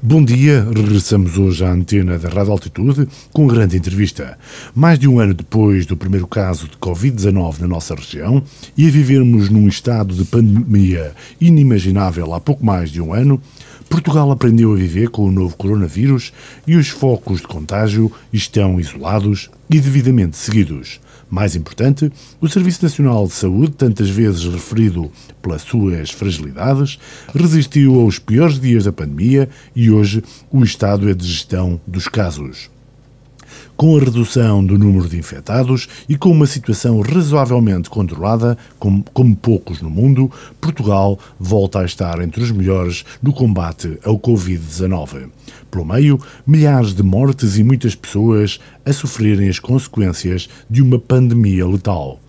Bom dia, regressamos hoje à antena da Rádio Altitude com grande entrevista. Mais de um ano depois do primeiro caso de Covid-19 na nossa região e a vivermos num estado de pandemia inimaginável há pouco mais de um ano, Portugal aprendeu a viver com o novo coronavírus e os focos de contágio estão isolados e devidamente seguidos. Mais importante, o Serviço Nacional de Saúde, tantas vezes referido pelas suas fragilidades, resistiu aos piores dias da pandemia e hoje o estado é de gestão dos casos. Com a redução do número de infectados e com uma situação razoavelmente controlada, como, como, poucos no mundo, Portugal volta a estar entre os melhores no combate ao Covid-19. Pelo meio, milhares de mortes e muitas pessoas a sofrerem as consequências de uma pandemia letal.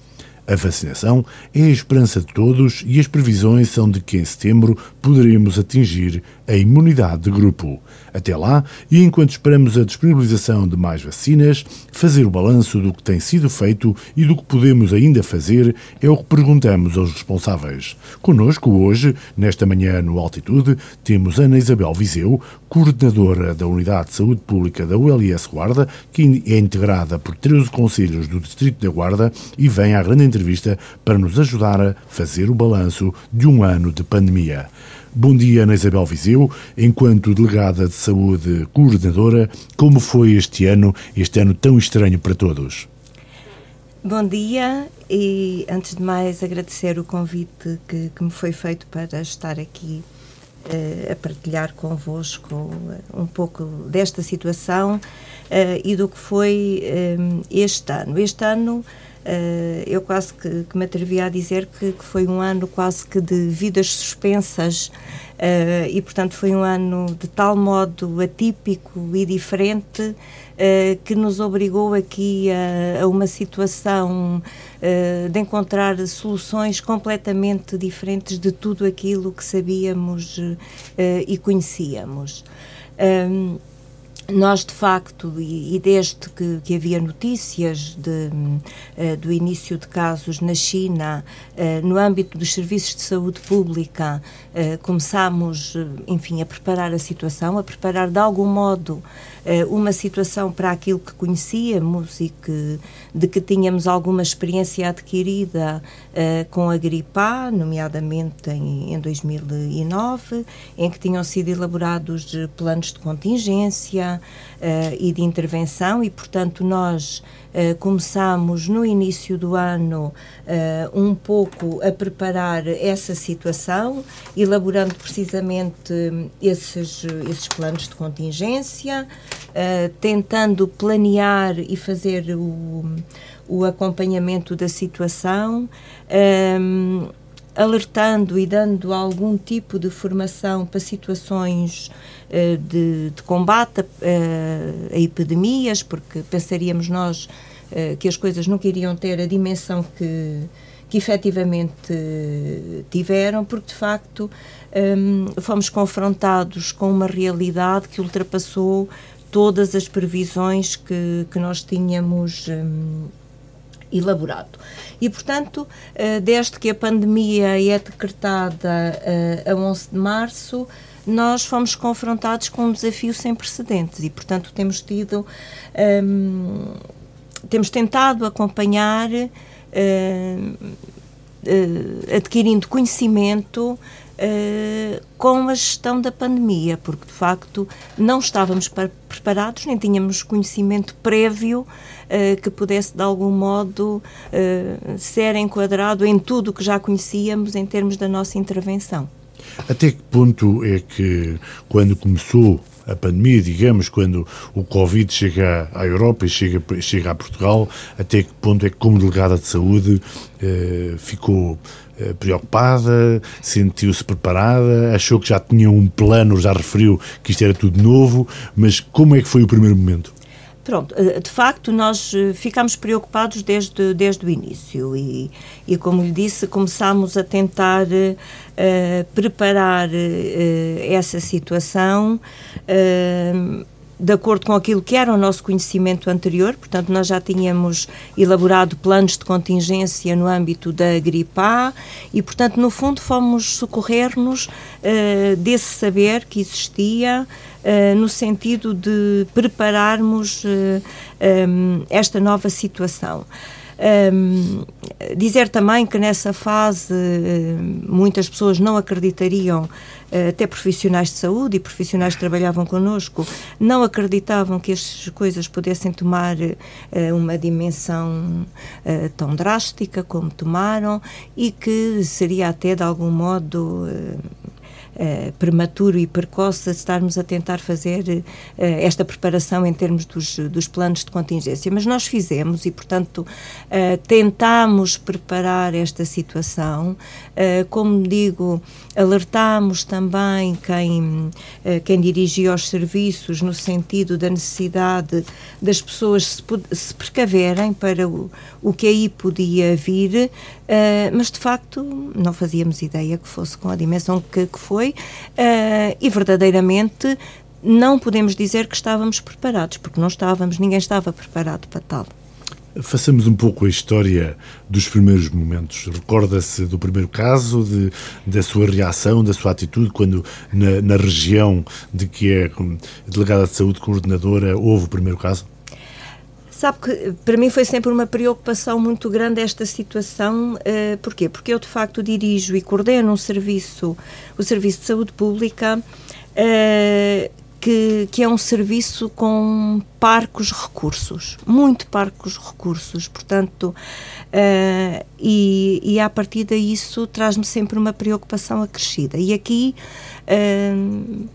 A vacinação é a esperança de todos e as previsões são de que em setembro poderemos atingir a imunidade de grupo. Até lá, e enquanto esperamos a disponibilização de mais vacinas, fazer o balanço do que tem sido feito e do que podemos ainda fazer é o que perguntamos aos responsáveis. Conosco hoje, nesta manhã no Altitude, temos Ana Isabel Viseu, coordenadora da Unidade de Saúde Pública da ULS Guarda, que é integrada por 13 conselhos do Distrito da Guarda e vem à grande entrevista para nos ajudar a fazer o balanço de um ano de pandemia. Bom dia, Ana Isabel Viseu. Enquanto delegada de saúde coordenadora, como foi este ano, este ano tão estranho para todos? Bom dia e, antes de mais, agradecer o convite que, que me foi feito para estar aqui uh, a partilhar convosco um pouco desta situação uh, e do que foi um, este ano. Este ano eu quase que, que, me atrevi a dizer que, que, foi um ano quase que de vidas suspensas uh, e, portanto, foi um ano de tal modo atípico e diferente uh, que nos obrigou aqui a, a uma situação de encontrar soluções completamente diferentes de tudo aquilo que sabíamos e conhecíamos. Um, nós, de facto, e, e desde que, que, havia notícias de, uh, do início de casos na China, uh, no âmbito dos serviços de saúde pública, uh, começámos, enfim, a preparar a situação, a preparar de algum modo uma situação para aquilo que conhecíamos e que, de que tínhamos alguma experiência adquirida com a gripe A, nomeadamente em, em 2009, em que tinham sido elaborados planos de contingência e de intervenção e, portanto, nós uh, começamos no início do ano uh, um pouco a preparar essa situação, elaborando precisamente esses, esses planos de contingência, tentando planear e fazer o, o acompanhamento da situação. Um, alertando e dando algum tipo de formação para situações uh, de, de, combate a, a, epidemias, porque pensaríamos nós uh, que as coisas nunca iriam ter a dimensão que, que efetivamente tiveram, porque de facto um, fomos confrontados com uma realidade que ultrapassou todas as previsões que, que nós tínhamos um, elaborado. E, portanto, eh, desde que a pandemia é decretada eh, a 11 de março, nós fomos confrontados com um desafio sem precedentes e, portanto, temos tido, ehm, temos tentado acompanhar, uh, uh, adquirindo conhecimento uh, com a gestão da pandemia, porque de facto não estávamos preparados, nem tínhamos conhecimento prévio uh, que pudesse de algum modo uh, ser enquadrado em tudo o que já conhecíamos em termos da nossa intervenção. Até que ponto é que, quando começou a pandemia, digamos, quando o Covid chega à Europa e chega, chega a Portugal, até que ponto é que, como delegada de saúde, eh, ficou eh, preocupada, sentiu-se preparada, achou que já tinha um plano, já referiu que isto era tudo novo, mas como é que foi o primeiro momento? Pronto, eh, de facto, nós eh, ficámos preocupados desde, desde o início e, e, como lhe disse, começámos a tentar uh, preparar uh, essa situação. Uh, de acordo com aquilo que era o nosso conhecimento anterior, portanto, nós já tínhamos elaborado planos de contingência no âmbito da gripe A e, portanto, no fundo, fomos socorrer-nos uh, desse saber que existia uh, no sentido de prepararmos uh, um, esta nova situação. Um, dizer também que nessa fase muitas pessoas não acreditariam, até profissionais de saúde e profissionais que trabalhavam connosco, não acreditavam que as coisas pudessem tomar uma dimensão tão drástica como tomaram e que seria até de algum modo uh, prematuro e precoce estarmos a tentar fazer uh, esta preparação em termos dos, dos planos de contingência. Mas nós fizemos e, portanto, uh, tentámos preparar esta situação. como digo, alertámos também quem, quem dirigia os serviços no sentido da necessidade das pessoas se, se precaverem para o, o que aí podia vir, mas de facto não fazíamos ideia que fosse com a dimensão que, que foi uh, e verdadeiramente não podemos dizer que estávamos preparados, porque não estávamos, ninguém estava preparado para tal. Façamos um pouco a história dos primeiros momentos. Recorda-se do primeiro caso, de, da sua reação, da sua atitude, quando na, na região de que é delegada de saúde coordenadora houve o primeiro caso? Sabe que para mim foi sempre uma preocupação muito grande esta situação. Uh, porquê? Porque eu de facto dirijo e coordeno um serviço, o Serviço de Saúde Pública, uh, que, que, é um serviço com parcos recursos, muito parcos recursos, portanto, uh, e, e a partir daí isso traz-me sempre uma preocupação acrescida. E aqui, uh,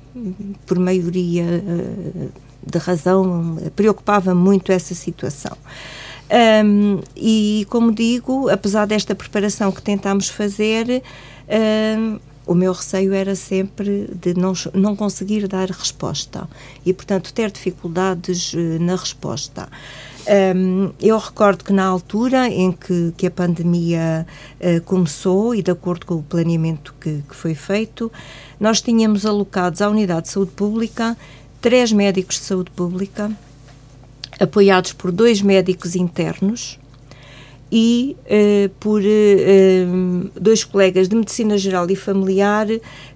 por maioria uh, de razão, preocupava muito essa situação. Um, e, como digo, apesar desta preparação que tentámos fazer, um, o meu receio era sempre de não, não conseguir dar resposta e, portanto, ter dificuldades uh, na resposta. Um, eu recordo que na altura em que, que a pandemia uh, começou e de acordo com o planeamento que, que foi feito, nós tínhamos alocados à Unidade de Saúde Pública três médicos de saúde pública, apoiados por dois médicos internos e eh, por eh, eh, dois colegas de medicina geral e familiar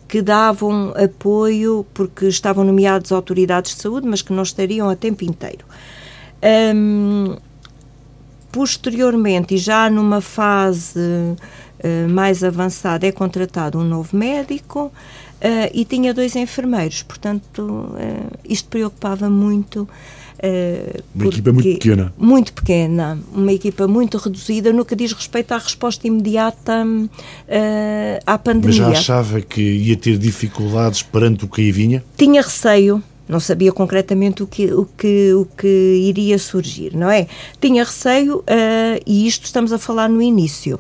que davam apoio porque estavam nomeados autoridades de saúde, mas que não estariam a tempo inteiro. Um, posteriormente, e já numa fase uh, mais avançada, é contratado um novo médico Uh, e tinha dois enfermeiros, portanto, uh, isto preocupava muito. Uh, uma equipa muito pequena. Muito pequena, uma equipa muito reduzida no que diz respeito à resposta imediata à pandemia. Mas já achava que ia ter dificuldades perante o que aí vinha? Tinha receio, não sabia concretamente o que, o que, o que iria surgir, não é? Tinha receio, e isto estamos a falar no início.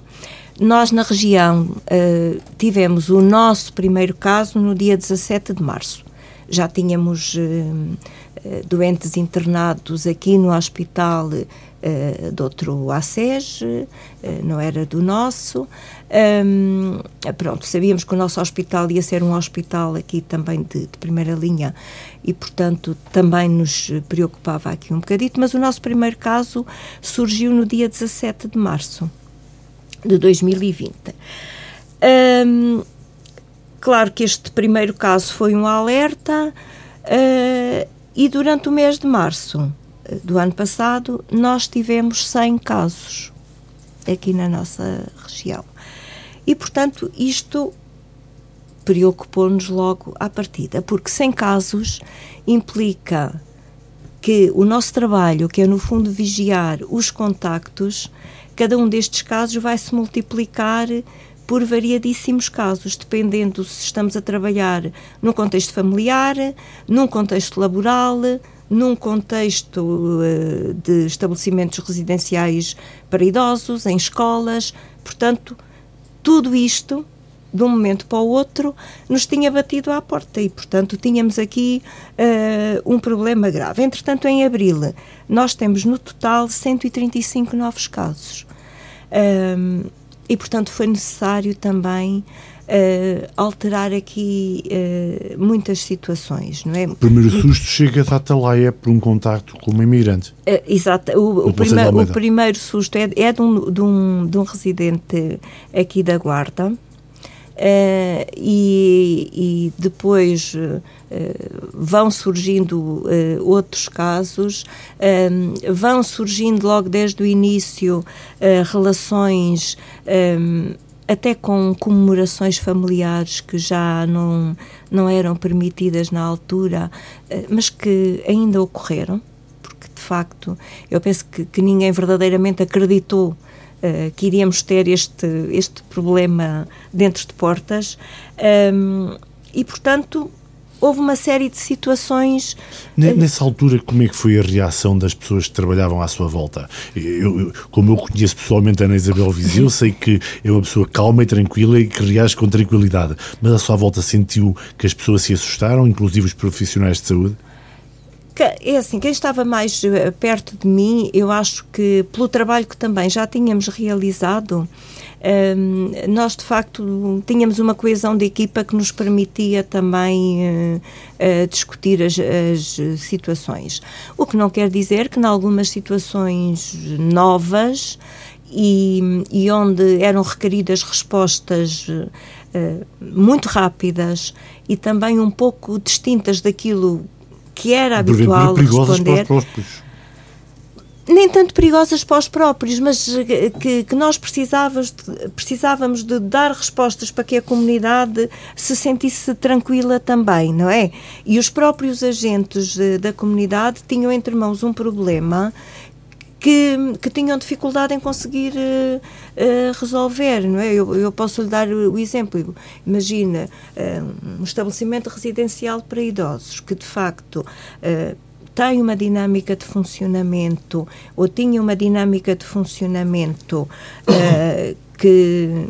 Nós, na região, uh, tivemos o nosso primeiro caso no dia 17 de março. Já tínhamos uh, doentes internados aqui no hospital uh, de outro ACES, uh, não era do nosso. Um, pronto, sabíamos que o nosso hospital ia ser um hospital aqui também de, de, primeira linha e, portanto, também nos preocupava aqui um bocadito, mas o nosso primeiro caso surgiu no dia 17 de março de 2020. Um, claro que este primeiro caso foi um alerta uh, e durante o mês de março ah, do ano passado nós tivemos 100 casos aqui na nossa região. E, portanto, isto preocupou-nos logo à partida, porque 100 casos implica que o nosso trabalho, que é no fundo vigiar os contactos, cada um destes casos vai se multiplicar por variadíssimos casos, dependendo se estamos a trabalhar num contexto familiar, num contexto laboral, num contexto uh, de estabelecimentos residenciais para idosos, em escolas. Portanto, tudo isto, de um momento para o outro, nos tinha batido à porta e, portanto, tínhamos aqui uh, um problema grave. Entretanto, em abril, nós temos no total 135 novos casos. Um, e, portanto, foi necessário também uh, alterar aqui uh, muitas situações, não é? O primeiro susto chega da Atalaia por um contacto com uma imigrante. Uh, exato. O, o, o, primeiro susto é, é de, um, de, um, de um residente aqui da Guarda, Uh, e, e, depois uh, vão surgindo uh, outros casos, vão surgindo logo desde o início relações um, até com comemorações familiares que já não, não eram permitidas na altura, mas que ainda ocorreram, porque de facto eu penso que, que ninguém verdadeiramente acreditou uh, que iríamos ter este, este problema dentro de portas. Um, e, portanto, houve uma série de situações. Eh, nessa altura, como é que foi a reação das pessoas que trabalhavam à sua volta? Eu, eu, como eu conheço pessoalmente a Ana Isabel Viseu, sei que é uma pessoa calma e tranquila e que reage com tranquilidade. Mas à sua volta sentiu que as pessoas se assustaram, inclusive os profissionais de saúde? É assim, quem estava mais eh, perto de mim, eu acho que pelo trabalho que também já tínhamos realizado, um, nós de facto tínhamos uma coesão de equipa que nos permitia também uh, uh, discutir as, as, situações. O que não quer dizer que, em algumas situações novas e, e onde eram requeridas respostas uh, muito rápidas e também um pouco distintas daquilo que era habitual responder. Para os nem tanto perigosas para os próprios, mas eh, que, que nós precisávamos de, precisávamos de dar respostas para que a comunidade se sentisse tranquila também, não é? E os próprios agentes de, da comunidade tinham entre mãos um problema que, que tinham dificuldade em conseguir uh, uh, resolver, não é? Eu, eu, posso lhe dar o, exemplo. Imagina uh, um estabelecimento residencial para idosos que, de facto, tem uma dinâmica de funcionamento ou tinha uma dinâmica de funcionamento que,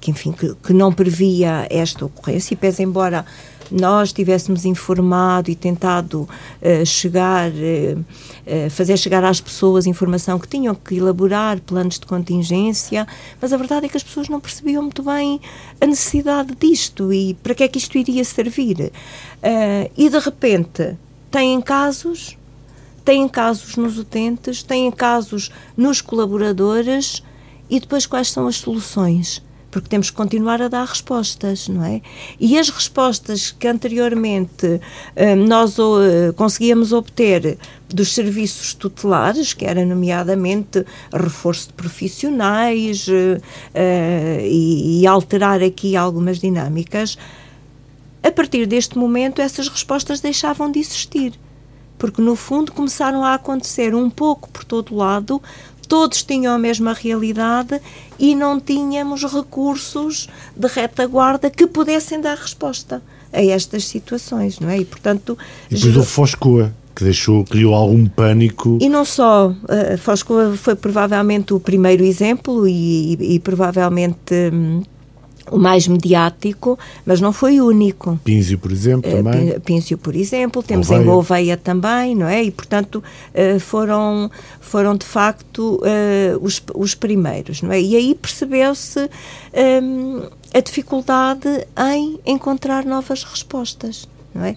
que, enfim, que, que não previa esta ocorrência e pese embora nós tivéssemos informado e tentado uh, chegar, uh, fazer chegar às pessoas informação que tinham que elaborar planos de contingência, mas a verdade é que as pessoas não percebiam muito bem a necessidade disto e para que é que isto iria servir. e de repente têm casos, têm casos nos utentes, têm casos nos colaboradores e depois quais são as soluções? Porque temos que continuar a dar respostas, não é? E as respostas que anteriormente hum, nós uh, conseguíamos obter dos serviços tutelares, que era nomeadamente reforço de profissionais uh, e, e alterar aqui algumas dinâmicas, a partir deste momento essas respostas deixavam de existir porque no fundo começaram a acontecer um pouco por todo lado todos tinham a mesma realidade e não tínhamos recursos de retaguarda que pudessem dar resposta a estas situações, não é? E, portanto... E depois o Foscoa, que deixou, criou algum pânico. E não só, uh, Foscoa foi provavelmente o primeiro exemplo e, e, e provavelmente... Hum, o mais mediático, mas não foi o único. Pínzio, por exemplo, uh, também. Pínzio, por exemplo, temos Gouveia. em Gouveia também, não é? E, portanto, uh, foram, foram de facto uh, os, os primeiros, não é? E aí percebeu-se um, ehm, a dificuldade em encontrar novas respostas, não é?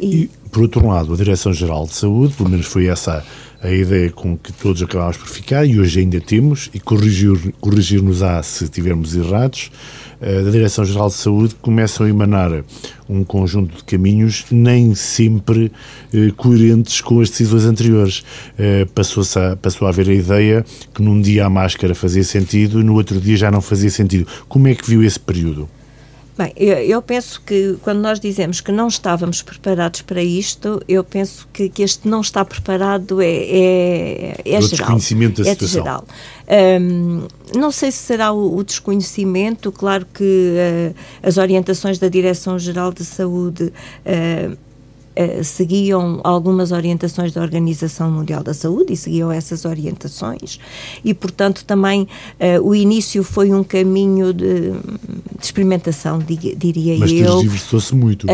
E, e, por outro lado, a Direção-Geral de Saúde, pelo menos foi essa a ideia com que todos acabámos por ficar, e hoje ainda temos, e corrigir-nos-á corrigir se estivermos errados, eh, da Direção-Geral de Saúde começam a emanar um conjunto de caminhos nem sempre eh, coerentes com as decisões anteriores. Eh, passou, a, passou a haver a ideia que num dia a máscara fazia sentido e no outro dia já não fazia sentido. Como é que viu esse período? Bem, eu, eu, penso que quando nós dizemos que não estávamos preparados para isto, eu penso que, que este não estar preparado é, é, é geral. desconhecimento da é situação. Geral. Um, não sei se será o, o desconhecimento, claro que uh, as orientações da Direção-Geral de Saúde uh, eh, seguiam algumas orientações da Organização Mundial da Saúde e seguiam essas orientações e, portanto, também uh, o início foi um caminho de, de experimentação, diria Mas eu. Mas diversificou-se muito. Uh,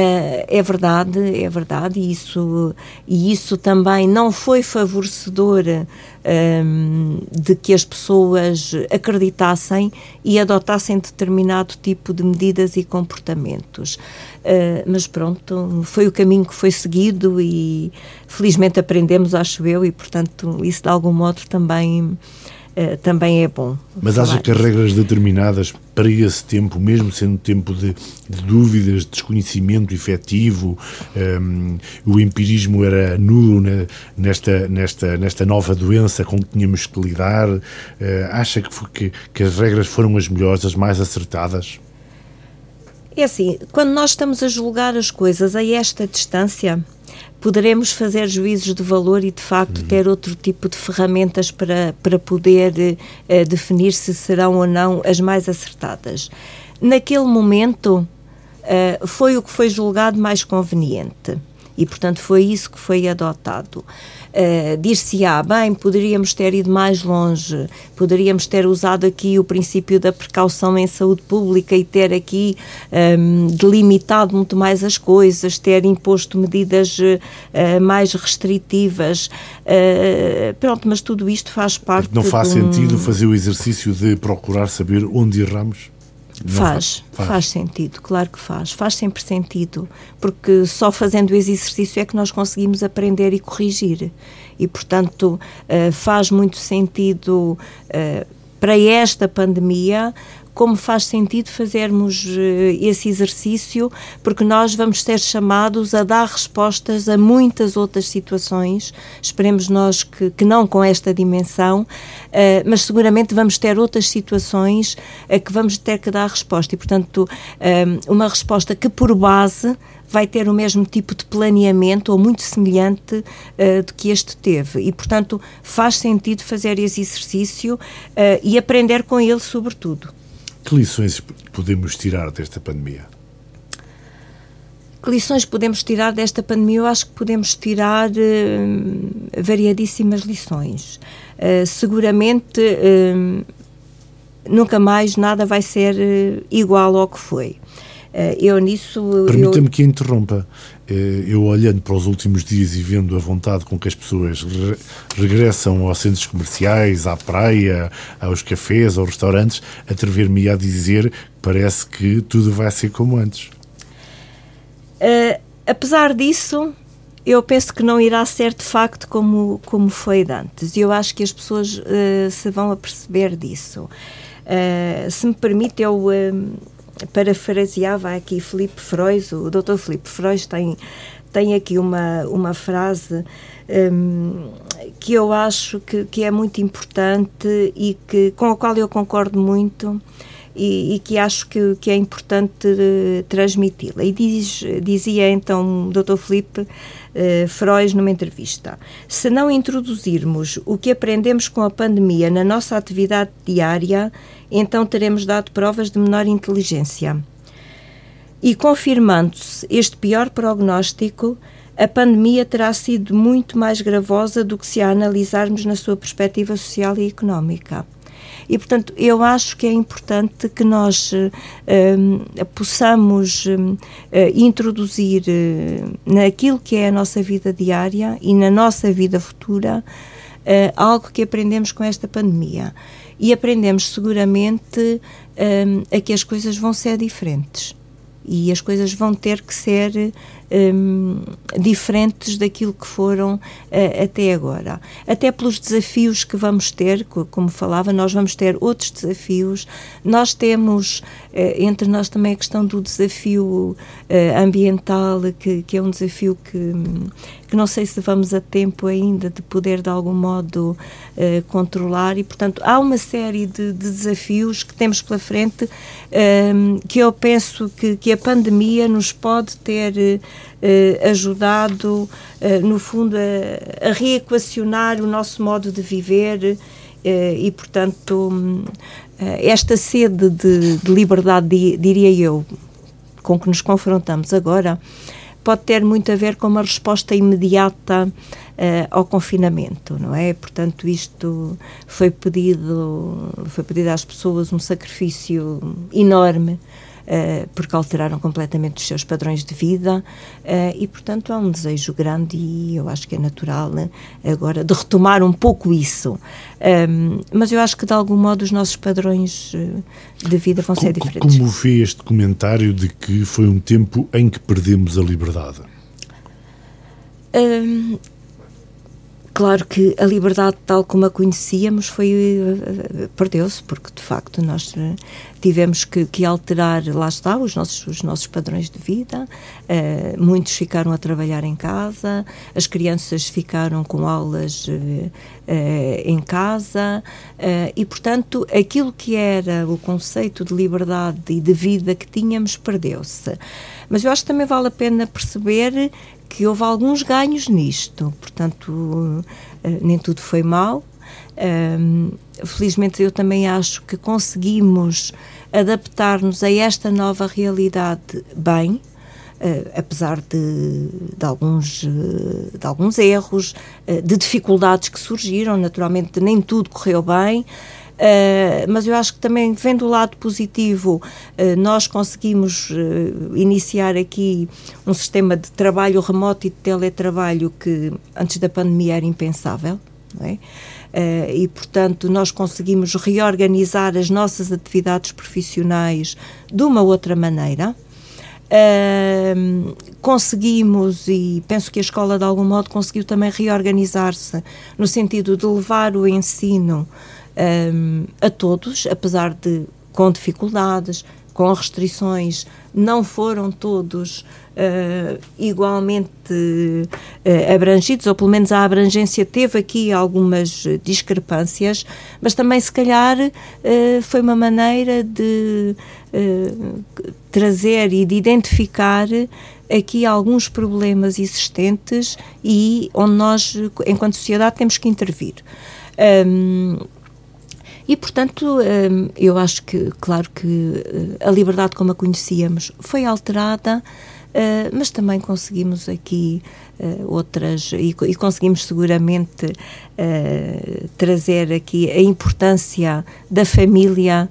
é verdade, é verdade, e isso, e isso também não foi favorecedor um, de que as pessoas acreditassem e adotassem determinado tipo de medidas e comportamentos. Uh, mas pronto, foi o caminho que foi seguido e felizmente aprendemos, acho eu, e portanto isso de algum modo também uh, também é bom. Mas acha que as regras determinadas para esse tempo, mesmo sendo tempo de, de dúvidas, de desconhecimento efetivo, um, ehm, o empirismo era nulo nesta, nesta, nesta nova doença com que tínhamos que lidar, uh, acha que, que, que as regras foram as melhores, as mais acertadas? É assim, quando nós estamos a julgar as coisas a esta distância, poderemos fazer juízos de valor e, de facto, uhum. ter outro tipo de ferramentas para, para poder uh, definir se serão ou não as mais acertadas. Naquele momento, uh, foi o que foi julgado mais conveniente e, portanto, foi isso que foi adotado. Uh, Dir-se-á, bem, poderíamos ter ido mais longe, poderíamos ter usado aqui o princípio da precaução em saúde pública e ter aqui um, ehm, delimitado muito mais as coisas, ter imposto medidas uh, mais restritivas. Uh, pronto, mas tudo isto faz parte. Não faz um... sentido fazer o exercício de procurar saber onde erramos? Faz, faz, faz, sentido, claro que faz. Faz sempre sentido, porque só fazendo esse exercício é que nós conseguimos aprender e corrigir. E, portanto, uh, faz muito sentido uh, para esta pandemia como faz sentido fazermos eh, esse exercício, porque nós vamos ser chamados a dar respostas a muitas outras situações, esperemos nós que, que não com esta dimensão, uh, mas seguramente vamos ter outras situações a que vamos ter que dar resposta. E, portanto, uh, uma resposta que, por base, vai ter o mesmo tipo de planeamento ou muito semelhante uh, do que este teve. E, portanto, faz sentido fazer esse exercício uh, e aprender com ele, sobretudo. Que lições podemos tirar desta pandemia? Que lições podemos tirar desta pandemia? Eu acho que podemos tirar uh, variadíssimas lições. Uh, seguramente uh, nunca mais nada vai ser igual ao que foi. eu nisso. Permita-me eu... que interrompa. Eh, eu olhando para os últimos dias e vendo a vontade com que as pessoas re regressam aos centros comerciais, à praia, aos cafés, aos restaurantes, atrever-me a dizer que parece que tudo vai ser como antes. Uh, apesar disso, eu penso que não irá ser de facto como, como foi antes. E eu acho que as pessoas uh, se vão a perceber disso. Uh, se me permite, eu parafraseava aqui Filipe Freud, o Dr. Filipe Freud tem, tem aqui uma, uma frase um, que eu acho que, que é muito importante e que, com a qual eu concordo muito e, e que acho que, que é importante uh, transmiti-la. E diz, dizia então o Dr. Filipe uh, Freud numa entrevista: se não introduzirmos o que aprendemos com a pandemia na nossa atividade diária, então teremos dado provas de menor inteligência. E confirmando-se este pior prognóstico, a pandemia terá sido muito mais gravosa do que se a analisarmos na sua perspectiva social e económica. E, portanto, eu acho que é importante que nós um, possamos eh, introduzir uh, naquilo que é a nossa vida diária e na nossa vida futura uh, algo que aprendemos com esta pandemia. E aprendemos seguramente um, a que as coisas vão ser diferentes e as coisas vão ter que ser um, diferentes daquilo que foram uh, até agora. Até pelos desafios que vamos ter, como falava, nós vamos ter outros desafios. Nós temos, uh, entre nós também a questão do desafio uh, ambiental, que, que, é um desafio que, que não sei se vamos a tempo ainda de poder de algum modo controlar. E, portanto, há uma série de, de desafios que temos pela frente um, que eu penso que, que a pandemia nos pode ter eh, ajudado, eh, no fundo, a, a, reequacionar o nosso modo de viver e, portanto, hum, esta sede de, de liberdade, diria eu, com que nos confrontamos agora, pode ter muito a ver com uma resposta imediata uh, ao confinamento, não é? Portanto, isto foi pedido, foi pedido às pessoas um sacrifício enorme porque alteraram completamente os seus padrões de vida uh, e, portanto, há um desejo grande e eu acho que é natural né, agora de retomar um pouco isso. Mas eu acho que, de algum modo, os nossos padrões de vida vão ser diferentes. Como vê este comentário de que foi um tempo em que perdemos a liberdade? Claro que a liberdade tal como a conhecíamos foi perdeu-se porque de facto nós tivemos que, que, alterar lá está os nossos os nossos padrões de vida. Uh, muitos ficaram a trabalhar em casa as crianças ficaram com aulas uh, uh, em casa. E portanto aquilo que era o conceito de liberdade e de vida que tínhamos perdeu-se. Mas eu acho que também vale a pena perceber que houve alguns ganhos nisto, portanto, eh, nem tudo foi mal. felizmente, eu também acho que conseguimos adaptar-nos a esta nova realidade bem, Uh, apesar de, de, alguns, uh, de alguns erros, uh, de dificuldades que surgiram, naturalmente nem tudo correu bem, Uh, mas eu acho que também, vendo o lado positivo, uh, nós conseguimos uh, iniciar aqui um sistema de trabalho remoto e de teletrabalho que antes da pandemia era impensável. É? e, portanto, nós conseguimos reorganizar as nossas atividades profissionais de uma outra maneira. Uh, conseguimos, e penso que a escola de algum modo conseguiu também reorganizar-se no sentido de levar o ensino um, a todos, apesar de com dificuldades, com restrições, não foram todos uh, igualmente uh, abrangidos, ou pelo menos a abrangência teve aqui algumas discrepâncias, mas também, se calhar, uh, foi uma maneira de trazer e de identificar aqui alguns problemas existentes e onde nós, enquanto sociedade, temos que intervir. Um, e, portanto, hum, eu acho que, claro que eh, a liberdade como a conhecíamos foi alterada, eh, mas também conseguimos aqui eh, outras, e, conseguimos seguramente trazer aqui a importância da família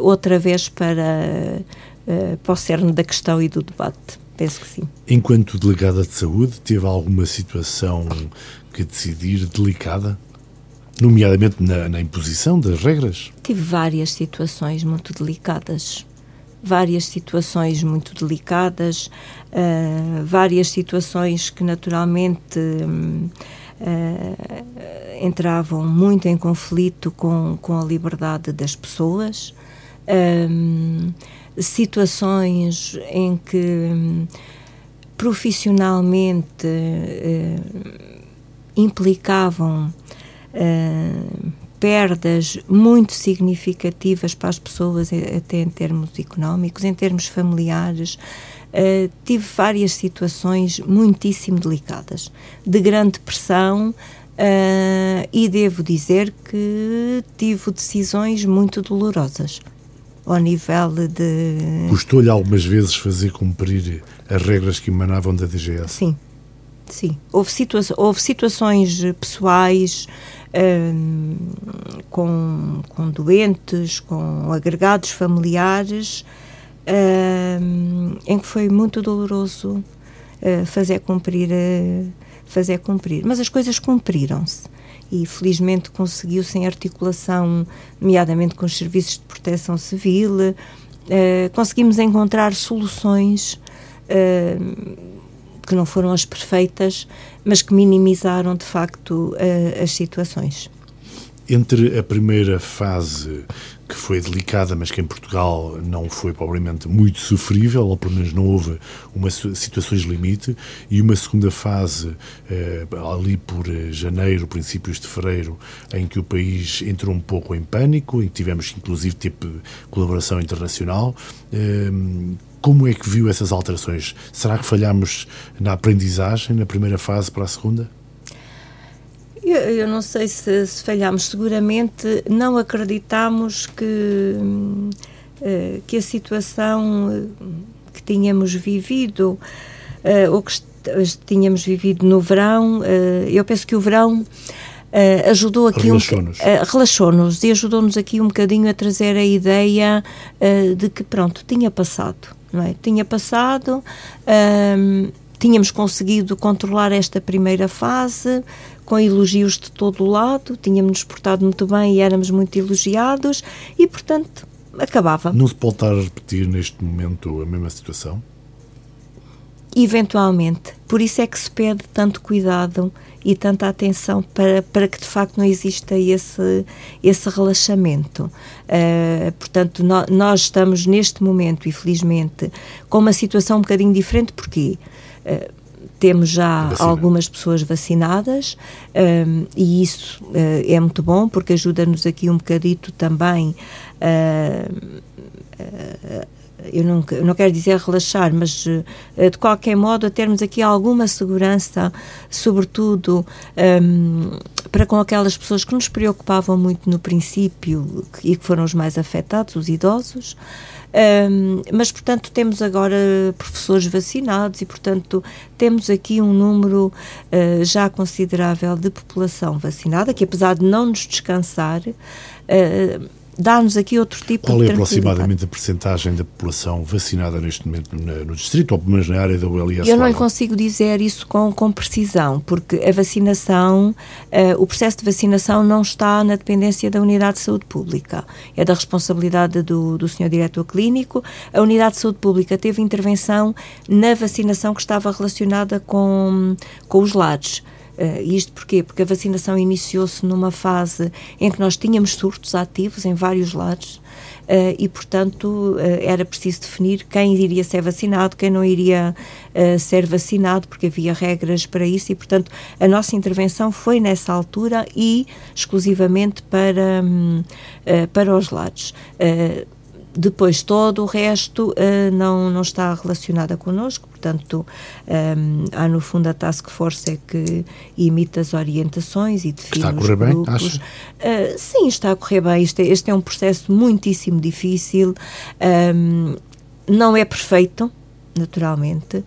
outra vez para, para o cerne da questão e do debate. Penso que sim. Enquanto delegada de saúde, teve alguma situação que decidir delicada? Nomeadamente na, na imposição das regras? Tive várias situações muito delicadas várias situações muito delicadas, uh, várias situações que naturalmente uh, entravam muito em conflito com, com a liberdade das pessoas, uh, situações em que um, profissionalmente implicavam uh, perdas muito significativas para as pessoas, até em termos económicos, em termos familiares. Uh, tive várias situações muitíssimo delicadas, de grande pressão, uh, e devo dizer que tive decisões muito dolorosas ao nível de. Custou-lhe algumas vezes fazer cumprir as regras que emanavam da DGS? Sim, sim. Houve, situa houve situações pessoais com, com doentes, com agregados familiares, em que foi muito doloroso uh, fazer cumprir, uh, fazer cumprir. Mas as coisas cumpriram-se e felizmente conseguiu-se em articulação, nomeadamente com os serviços de proteção civil, uh, conseguimos encontrar soluções que não foram as perfeitas, mas que minimizaram de facto as situações. Entre a primeira fase, que foi delicada, mas que em Portugal não foi propriamente muito sofrível, ou pelo menos não houve uma situações limite, e uma segunda fase, eh, ali por janeiro, princípios de fevereiro, em que o país entrou um pouco em pânico, em que tivemos inclusive tipo colaboração internacional. Eh, como é que viu essas alterações? Será que falhamos na aprendizagem, na primeira fase para a segunda? Eu, eu não sei se, se falhamos. Seguramente não acreditamos que, uh, que a situação eh, que tínhamos vivido, uh, ou que tínhamos vivido no verão, eu penso que o verão Uh, ajudou aqui relaxou-nos um, uh, relaxou-nos e ajudou-nos aqui um bocadinho a trazer a ideia uh, de que pronto tinha passado é? Tinha passado, hum, tínhamos conseguido controlar esta primeira fase com elogios de todo o lado, tínhamos portado muito bem e éramos muito elogiados e, portanto, acabava. Não se pode estar a repetir neste momento a mesma situação? eventualmente. Por isso é que se pede tanto cuidado e tanta atenção para, para que de facto não exista esse, esse relaxamento. Uh, portanto, no, nós estamos neste momento, infelizmente, com uma situação um bocadinho diferente, porque uh, temos já algumas pessoas vacinadas um, e isso uh, é muito bom porque ajuda-nos aqui um bocadito também uh, eu não, não quero dizer relaxar, mas uh, de qualquer modo a termos aqui alguma segurança, sobretudo um, para com aquelas pessoas que nos preocupavam muito no princípio e que foram os mais afetados, os idosos. Um, mas, portanto, temos agora professores vacinados e, portanto, temos aqui um número uh, já considerável de população vacinada, que apesar de não nos descansar, uh, dá-nos aqui outro tipo Qual de Qual é aproximadamente a percentagem da população vacinada neste momento no, no distrito, ou pelo menos na área da ULS? Eu não consigo dizer isso com, com precisão, porque a vacinação, uh, o processo de vacinação não está na dependência da Unidade de Saúde Pública, é da responsabilidade do, do Sr. Diretor Clínico. A Unidade de Saúde Pública teve intervenção na vacinação que estava relacionada com, com os lares. Uh, isto porquê? Porque a vacinação iniciou-se numa fase em que nós tínhamos surtos ativos em vários lados uh, e, portanto, uh, era preciso definir quem iria ser vacinado, quem não iria ser vacinado, porque havia regras para isso e, portanto, a nossa intervenção foi nessa altura e exclusivamente para, um, para os lados. Depois, todo o resto uh, não, não está relacionada connosco, portanto, um, há no fundo a Task Force é que imita as orientações e define Está a correr bem, acha? Uh, sim, está a correr bem. Este, este é um processo muitíssimo difícil, um, não é perfeito, naturalmente,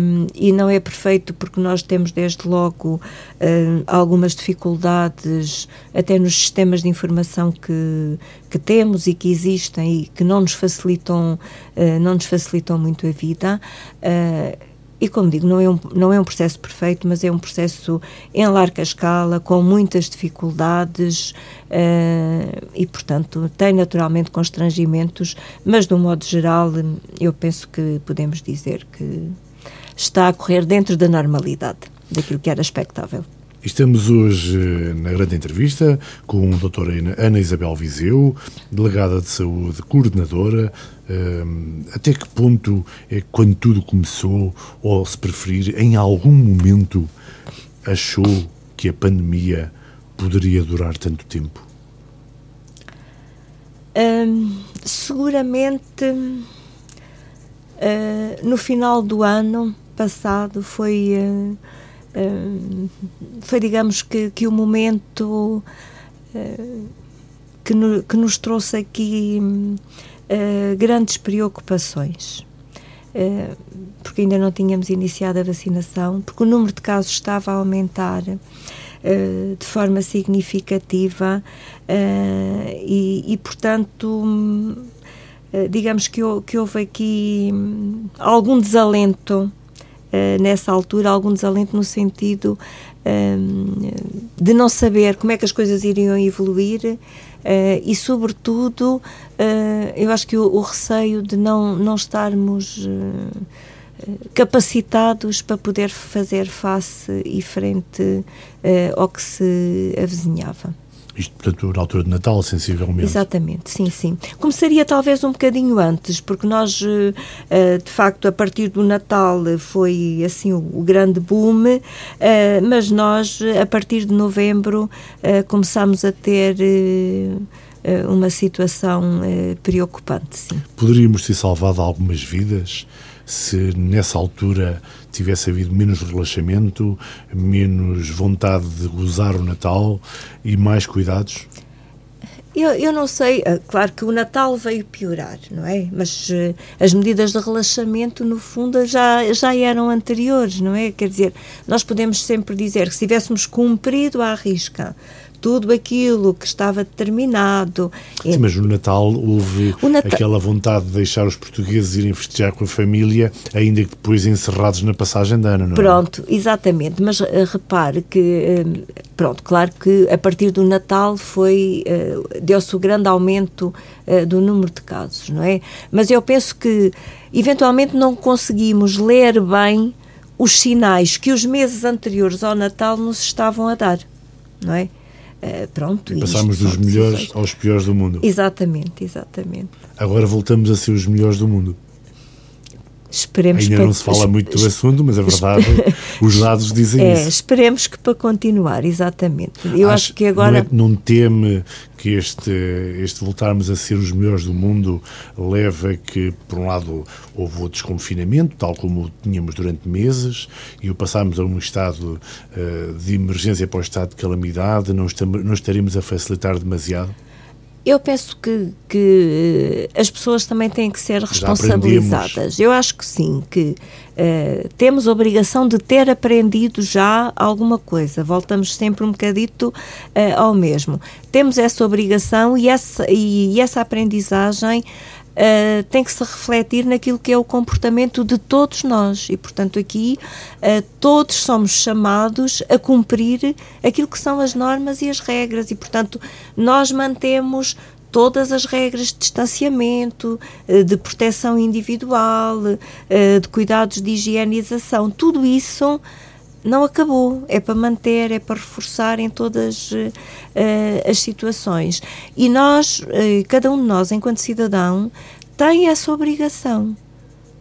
um, e não é perfeito porque nós temos desde logo um, algumas dificuldades até nos sistemas de informação que, que temos e que existem e que não nos facilitam, uh, não nos facilitam muito a vida. Uh, e como digo, não é, um, não é um processo perfeito, mas é um processo em larga escala, com muitas dificuldades uh, e, portanto, tem naturalmente constrangimentos, mas de um modo geral, eu penso que podemos dizer que está a correr dentro da normalidade, daquilo que era expectável. Estamos hoje na grande entrevista com a doutora Ana Isabel Viseu, delegada de saúde, coordenadora até que ponto é quando tudo começou, ou se preferir, em algum momento achou que a pandemia poderia durar tanto tempo? seguramente uh, no final do ano passado foi, uh, uh, foi digamos que, que o momento que, no, que nos trouxe aqui eh, grandes preocupações. Porque ainda não tínhamos iniciado a vacinação, porque o número de casos estava a aumentar de forma significativa e, e, portanto, digamos que, que, houve aqui hum, algum desalento nessa altura, algum desalento no sentido hum, de não saber como é que as coisas iriam evoluir Uh, e, sobretudo, uh, eu acho que o, o, receio de não, não estarmos uh, capacitados para poder fazer face e frente ao que se avizinhava. Isto, portanto, na altura de Natal, sensivelmente. Exatamente, sim, sim. Começaria talvez um bocadinho antes, porque nós, eh, de facto, a partir do Natal foi, assim, o grande boom, eh, mas nós, a partir de novembro, eh, começámos a ter uma situação preocupante, sim. Poderíamos ter salvado algumas vidas se nessa altura tivesse havido menos relaxamento, menos vontade de gozar o Natal e mais cuidados? Eu, eu não sei, eh, claro que o Natal veio piorar, não é? Mas uh, as medidas de relaxamento, no fundo, já, já eram anteriores, não é? Quer dizer, nós podemos sempre dizer que se tivéssemos cumprido à risca tudo aquilo que estava determinado. Sim, mas no Natal houve Natal... aquela vontade de deixar os portugueses irem festejar com a família, ainda que depois encerrados na passagem de ano, não é? Pronto, exatamente. Mas uh, repare que, uh, pronto, claro que a partir do Natal foi, uh, deu-se o grande aumento do número de casos, não é? Mas eu penso que, eventualmente, não conseguimos ler bem os sinais que os meses anteriores ao Natal nos estavam a dar, não é? Uh, pronto, e passámos dos melhores aos piores do mundo. Exatamente, exatamente. Agora voltamos a ser os melhores do mundo. Esperemos Ainda não se fala muito do assunto, mas a verdade, os dados dizem é, isso. Esperemos que para continuar, exatamente. Eu acho, acho que agora. Não, é, não teme que este, este voltarmos a ser os melhores do mundo leva a que, por um lado, houve o desconfinamento, tal como tínhamos durante meses, e o passámos a um estado uh, de emergência para o estado de calamidade, não, estamos, não estaremos a facilitar demasiado? Eu penso que, que as pessoas também têm que ser responsabilizadas. Eu acho que sim, que uh, temos obrigação de ter aprendido já alguma coisa. Voltamos sempre um bocadito uh, ao mesmo. Temos essa obrigação e essa, e, e essa aprendizagem uh, tem que se refletir naquilo que é o comportamento de todos nós. E, portanto, aqui uh, todos somos chamados a cumprir aquilo que são as normas e as regras. E, portanto, nós mantemos todas as regras de distanciamento, eh, de proteção individual, de cuidados de higienização, tudo isso não acabou, é para manter, é para reforçar em todas uh, as situações. E nós, uh, cada um de nós, enquanto cidadão, tem essa obrigação,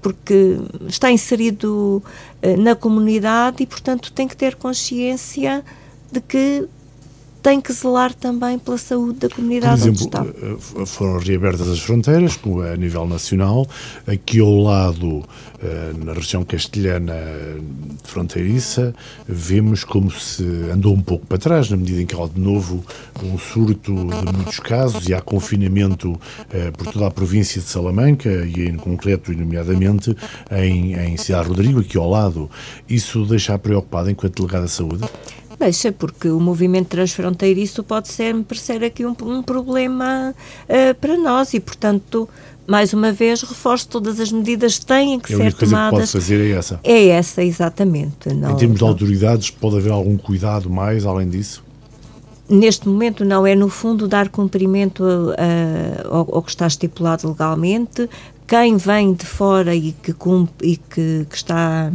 porque está inserido uh, na comunidade e, portanto, tem que ter consciência de que tem que zelar também pela saúde da comunidade Por exemplo, eh, foram reabertas as fronteiras a nível nacional. Aqui ao lado, eh, na região castelhana fronteiriça, vemos como se andou um pouco para trás, na medida em que há de novo um surto de muitos casos e há confinamento eh, por toda a província de Salamanca e em concreto e nomeadamente em, em Cidade Rodrigo, aqui ao lado. Isso deixa preocupado enquanto delegado da saúde? Deixa, porque o movimento transfronteiriço pode ser, me parecer aqui um, um problema uh, para nós e, portanto, mais uma vez, reforço todas as medidas que têm que é ser tomadas. Que pode fazer é essa. É essa, exatamente. Não, em termos de autoridades, pode haver algum cuidado mais além disso? Neste momento, não é, no fundo, dar cumprimento a, a, ao, ao, que está estipulado legalmente. Quem vem de fora e que, cumpre, e que, que está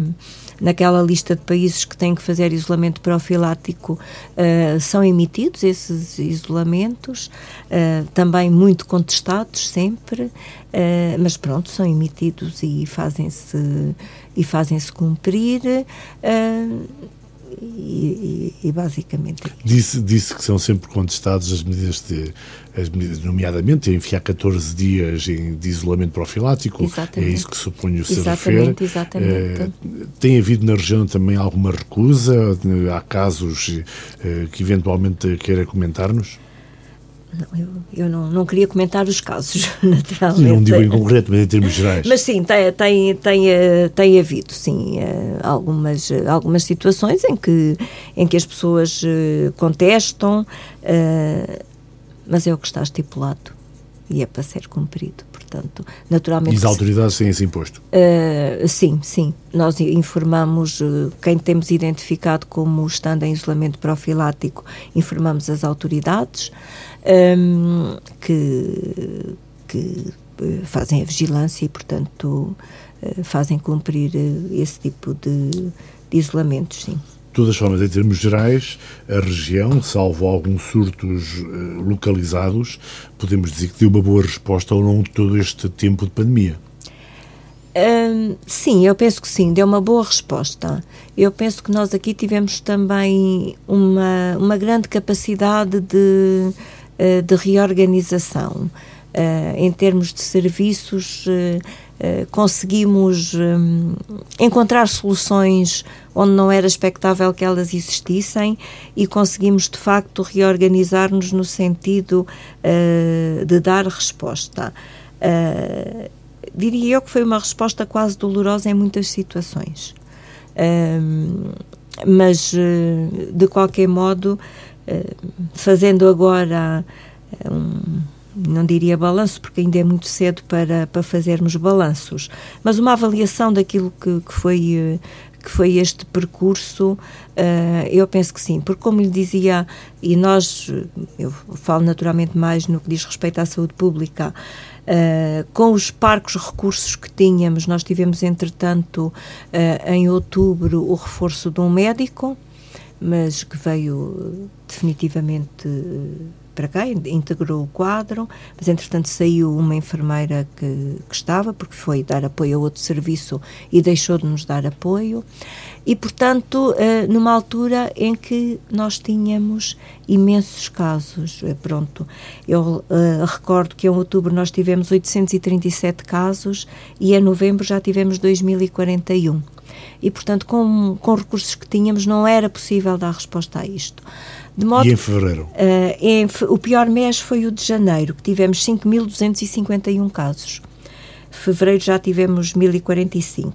naquela lista de países que têm que fazer isolamento profilático, uh, são emitidos esses isolamentos, uh, também muito contestados sempre, uh, mas pronto, são emitidos e fazem-se e fazem-se cumprir. E, e, e, basicamente é disse, disse que são sempre contestadas as medidas de as medidas, nomeadamente enfiar 14 dias de isolamento profilático, é exatamente. é isso que suponho se exatamente, refere. Exatamente. Eh, tem havido na região também alguma recusa? Há casos eh, que eventualmente queira comentar-nos? Não, eu, eu não, não queria comentar os casos, naturalmente. Não digo em concreto, mas em termos gerais. Mas sim, tem, tem, tem, eh, tem havido, sim, eh, algumas, algumas situações em que, em que as pessoas eh, contestam, mas é o que está estipulado e é para ser cumprido. Portanto, naturalmente. E as autoridades têm esse imposto? Uh, sim, sim. Nós informamos uh, quem temos identificado como estando em isolamento profilático, informamos as autoridades um, que, que eh, fazem a vigilância e, portanto, uh, fazem cumprir esse tipo de, de isolamentos, sim. De todas as formas, em termos gerais, a região, salvo alguns surtos localizados, podemos dizer que deu uma boa resposta ao longo de todo este tempo de pandemia. Um, sim, eu penso que sim, deu uma boa resposta. Eu penso que nós aqui tivemos também uma, uma grande capacidade de, uh, de reorganização. Uh, em termos de serviços, uh, conseguimos um, encontrar soluções onde não era expectável que elas existissem e conseguimos de facto reorganizar-nos no sentido de dar resposta diria eu que foi uma resposta quase dolorosa em muitas situações. Mas, de qualquer modo, fazendo agora um não diria balanço, porque ainda é muito cedo para, para fazermos balanços, mas uma avaliação daquilo que, que foi que foi este percurso, eu penso que sim, porque como lhe dizia, e nós, eu falo naturalmente mais no que diz respeito à saúde pública, Uh, com os parcos recursos que tínhamos, nós tivemos, entretanto, uh, em outubro, o reforço de um médico, mas que veio definitivamente para cá, integrou o quadro, mas entretanto saiu uma enfermeira que, que estava, porque foi dar apoio a outro serviço e deixou de nos dar apoio. E, portanto, uh, numa altura em que nós tínhamos imensos casos. Uh, pronto, eu uh, recordo que em outubro nós tivemos 837 casos e em novembro já tivemos 2041 e, portanto, com, com recursos que tínhamos, não era possível dar resposta a isto. Modo, e em fevereiro? Uh, em, o pior mês foi o de janeiro, que tivemos 5.251 casos. Fevereiro já tivemos 1.045.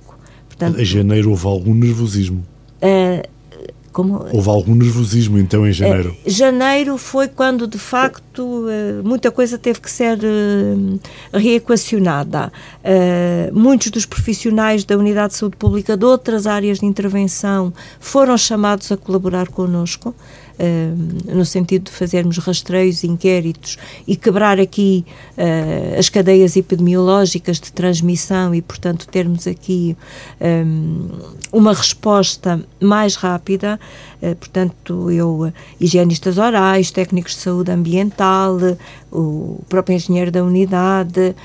Portanto, em janeiro houve algum nervosismo? Uh, como, Houve algum nervosismo então em janeiro? Uh, janeiro foi quando de facto uh, muita coisa teve que ser uh, reequacionada. muitos dos profissionais da Unidade de Saúde Pública de outras áreas de intervenção foram chamados a colaborar connosco no sentido de fazermos rastreios, inquéritos e quebrar aqui uh, as cadeias epidemiológicas de transmissão e, portanto, termos aqui um, uma resposta mais rápida. Uh, portanto, eu, higienistas orais, técnicos de saúde ambiental, o próprio engenheiro da unidade,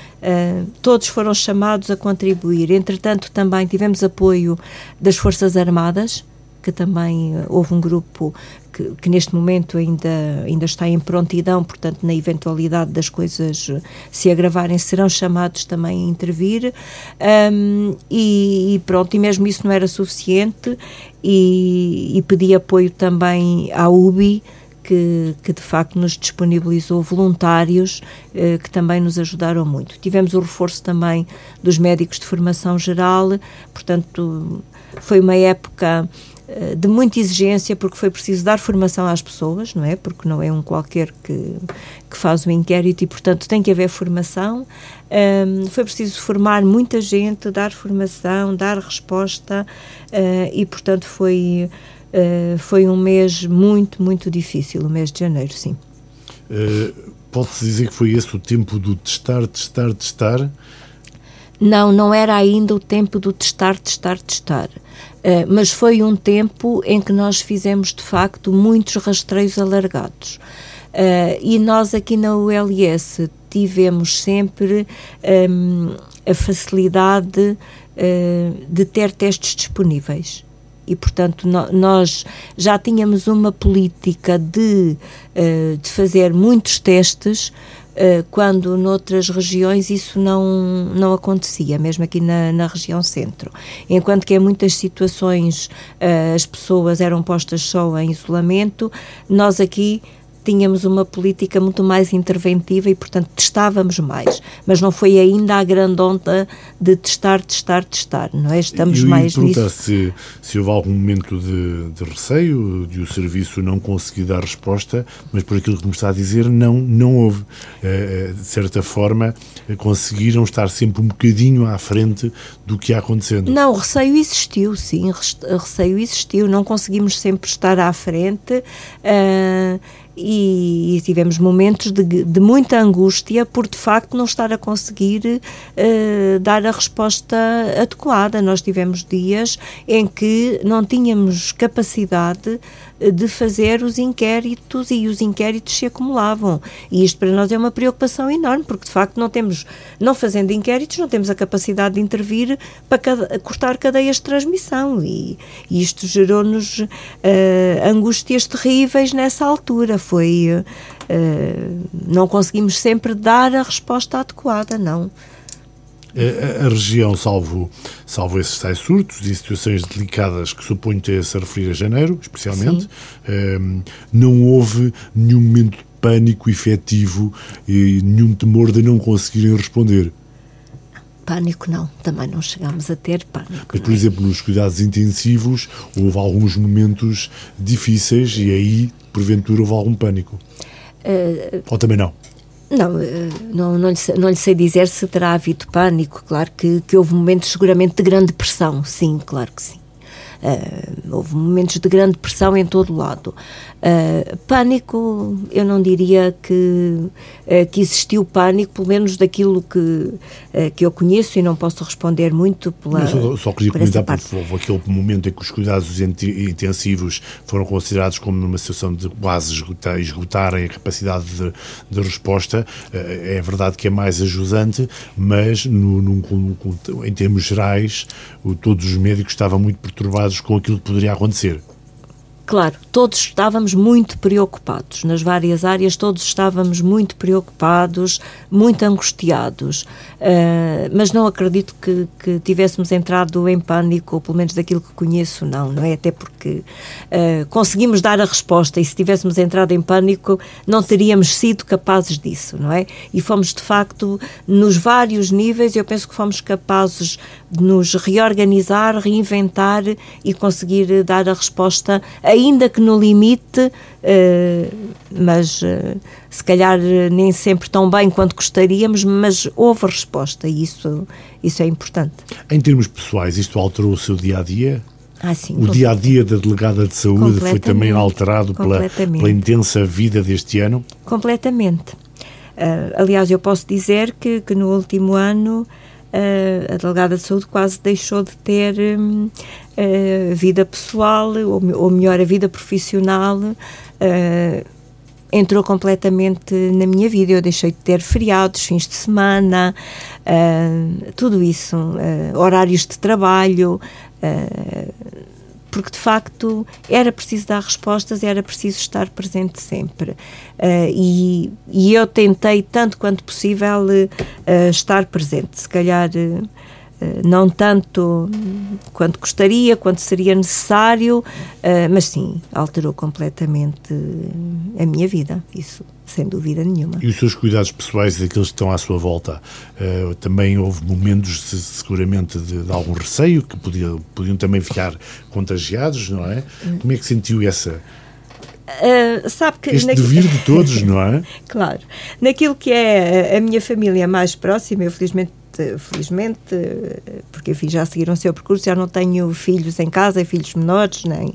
todos foram chamados a contribuir. Entretanto, também tivemos apoio das Forças Armadas, que também houve um grupo que, que, neste momento ainda, ainda está em prontidão, portanto, na eventualidade das coisas se agravarem, serão chamados também a intervir. Um, e, e, pronto, e mesmo isso não era suficiente, e, e pedi apoio também à UBI. Que, que, de facto nos disponibilizou voluntários eh, que também nos ajudaram muito. Tivemos o reforço também dos médicos de formação geral, portanto, foi uma época de muita exigência, porque foi preciso dar formação às pessoas, não é? Porque não é um qualquer que, que faz o inquérito e, portanto, tem que haver formação. Um, foi preciso formar muita gente, dar formação, dar resposta uh, e, portanto, foi, uh, foi um mês muito, muito difícil, o mês de janeiro, sim. Uh, Pode-se dizer que foi esse o tempo do testar, testar, testar? Não, não era ainda o tempo do testar, testar, testar. Uh, mas foi um tempo em que nós fizemos, de facto, muitos rastreios alargados. Uh, e nós aqui na ULS tivemos sempre um, a facilidade uh, de ter testes disponíveis. E, portanto, no, nós já tínhamos uma política de, de fazer muitos testes quando noutras regiões isso não, não acontecia, mesmo aqui na, na região centro. Enquanto que em muitas situações uh, as pessoas eram postas só em isolamento, nós aqui tínhamos uma política muito mais interventiva e, portanto, testávamos mais. Mas não foi ainda a grande onda de testar, testar, testar, não é? Estamos Eu mais nisso. Se, se houve algum momento de, de, receio, de o serviço não conseguir dar resposta, mas por aquilo que me está a dizer, não, não houve. Eh, eh, de certa forma, conseguiram estar sempre um bocadinho à frente do que ia acontecendo. Não, o receio existiu, sim, receio existiu. Não conseguimos sempre estar à frente. Uh, e, e tivemos momentos de, de, muita angústia por de facto não estar a conseguir uh, dar a resposta adequada. Nós tivemos dias em que não tínhamos capacidade de fazer os inquéritos e os inquéritos se acumulavam. E isto para nós é uma preocupação enorme, porque de facto não temos, não fazendo inquéritos, não temos a capacidade de intervir para cortar cadeias de transmissão. E, e isto gerou-nos uh, angústias terríveis nessa altura. Foi. Uh, não conseguimos sempre dar a resposta adequada, não. A, a, região, salvo, salvo esses tais surtos e situações delicadas que suponho ter-se a referir a janeiro, especialmente, um, ehm, não houve nenhum momento de pânico efetivo e nenhum temor de não conseguirem responder. Pânico não, também não chegámos a ter pânico. Mas, por é? exemplo, nos cuidados intensivos houve alguns momentos difíceis e aí, porventura, houve algum pânico? Uh, Ou também não? Não, eh, não, não, lhe, não lhe sei dizer se terá havido pânico. Claro que, que houve momentos, seguramente, de grande pressão. Sim, claro que sim. Uh, houve momentos de grande pressão em todo lado. Uh, pânico, eu não diria que, uh, que existiu pânico, pelo menos daquilo que, que eu conheço, e não posso responder muito pela. Só, só queria comentar, porque houve aquele momento em que os cuidados intensivos foram considerados como numa situação de quase esgotar, esgotarem a capacidade de, de resposta. é verdade que é mais ajudante, mas no, num, em termos gerais, o, todos os médicos estavam muito perturbados com aquilo que poderia acontecer. Claro, todos estávamos muito preocupados, nas várias áreas, todos estávamos muito preocupados, muito angustiados, uh, mas não acredito que, que, tivéssemos entrado em pânico, ou pelo menos daquilo que conheço, não, não é? Até porque uh, conseguimos dar a resposta e se tivéssemos entrado em pânico, não teríamos sido capazes disso, não é? E fomos, de facto, nos vários níveis, eu penso que fomos capazes nos reorganizar, reinventar e conseguir dar a resposta ainda que no limite, uh, mas uh, se calhar nem sempre tão bem quanto gostaríamos, mas houve resposta e isso, isso é importante. Em termos pessoais, isto alterou o seu dia a dia? Ah, sim, o dia a dia da delegada de saúde foi também alterado pela, pela intensa vida deste ano? Completamente. Uh, aliás, eu posso dizer que, que no último ano uh, a delegada de saúde quase deixou de ter um, uh, vida pessoal, ou, ou, melhor, a vida profissional. Uh, entrou completamente na minha vida. Eu deixei de ter feriados, fins de semana, tudo isso, horários de trabalho. Porque de facto era preciso dar respostas, era preciso estar presente sempre. Uh, e, e, eu tentei, tanto quanto possível, uh, estar presente. Se calhar. Uh, não tanto quanto gostaria, quanto seria necessário, mas sim, alterou completamente a minha vida, isso sem dúvida nenhuma. E os seus cuidados pessoais daqueles que estão à sua volta, uh, também houve momentos de, seguramente de, de, algum receio, que podiam, podiam também ficar contagiados, não é? Como é que sentiu essa... Uh, sabe que este devir de todos, não é? claro. Naquilo que é a minha família mais próxima, eu felizmente felizmente, porque enfim, já seguiram o seu percurso, já não tenho filhos em casa, filhos menores, nem,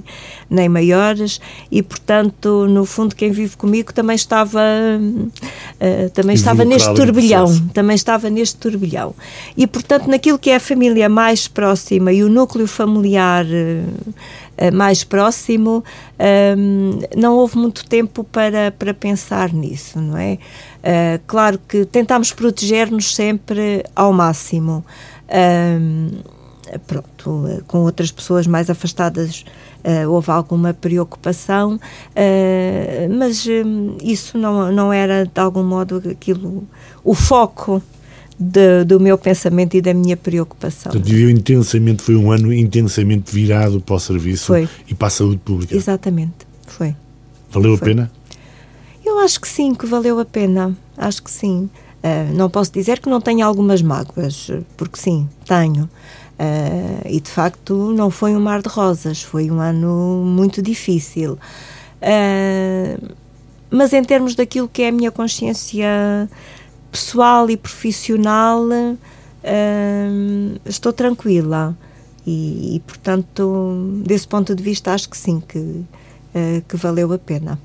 nem maiores, e portanto, no fundo, quem vive comigo também estava uh, também estava neste turbilhão, também estava neste turbilhão. E portanto, naquilo que é a família mais próxima e o núcleo familiar uh, mais próximo, um, não houve muito tempo para, para pensar nisso, não é? Uh, claro que tentámos proteger-nos sempre ao máximo. Um, pronto, com outras pessoas mais afastadas uh, houve alguma preocupação, uh, mas um, isso não, não era de algum modo aquilo, o foco de, do meu pensamento e da minha preocupação. Portanto, viveu intensamente, foi um ano intensamente virado para o serviço foi. e para a saúde pública. Exatamente, foi. Valeu foi. a pena? Eu acho que sim, que valeu a pena. Acho que sim. Uh, não posso dizer que não tenho algumas mágoas, porque sim, tenho. Uh, e de facto não foi um mar de rosas, foi um ano muito difícil. Uh, mas em termos daquilo que é a minha consciência pessoal e profissional, estou tranquila. E, e, portanto, desse ponto de vista, acho que sim, que, que valeu a pena.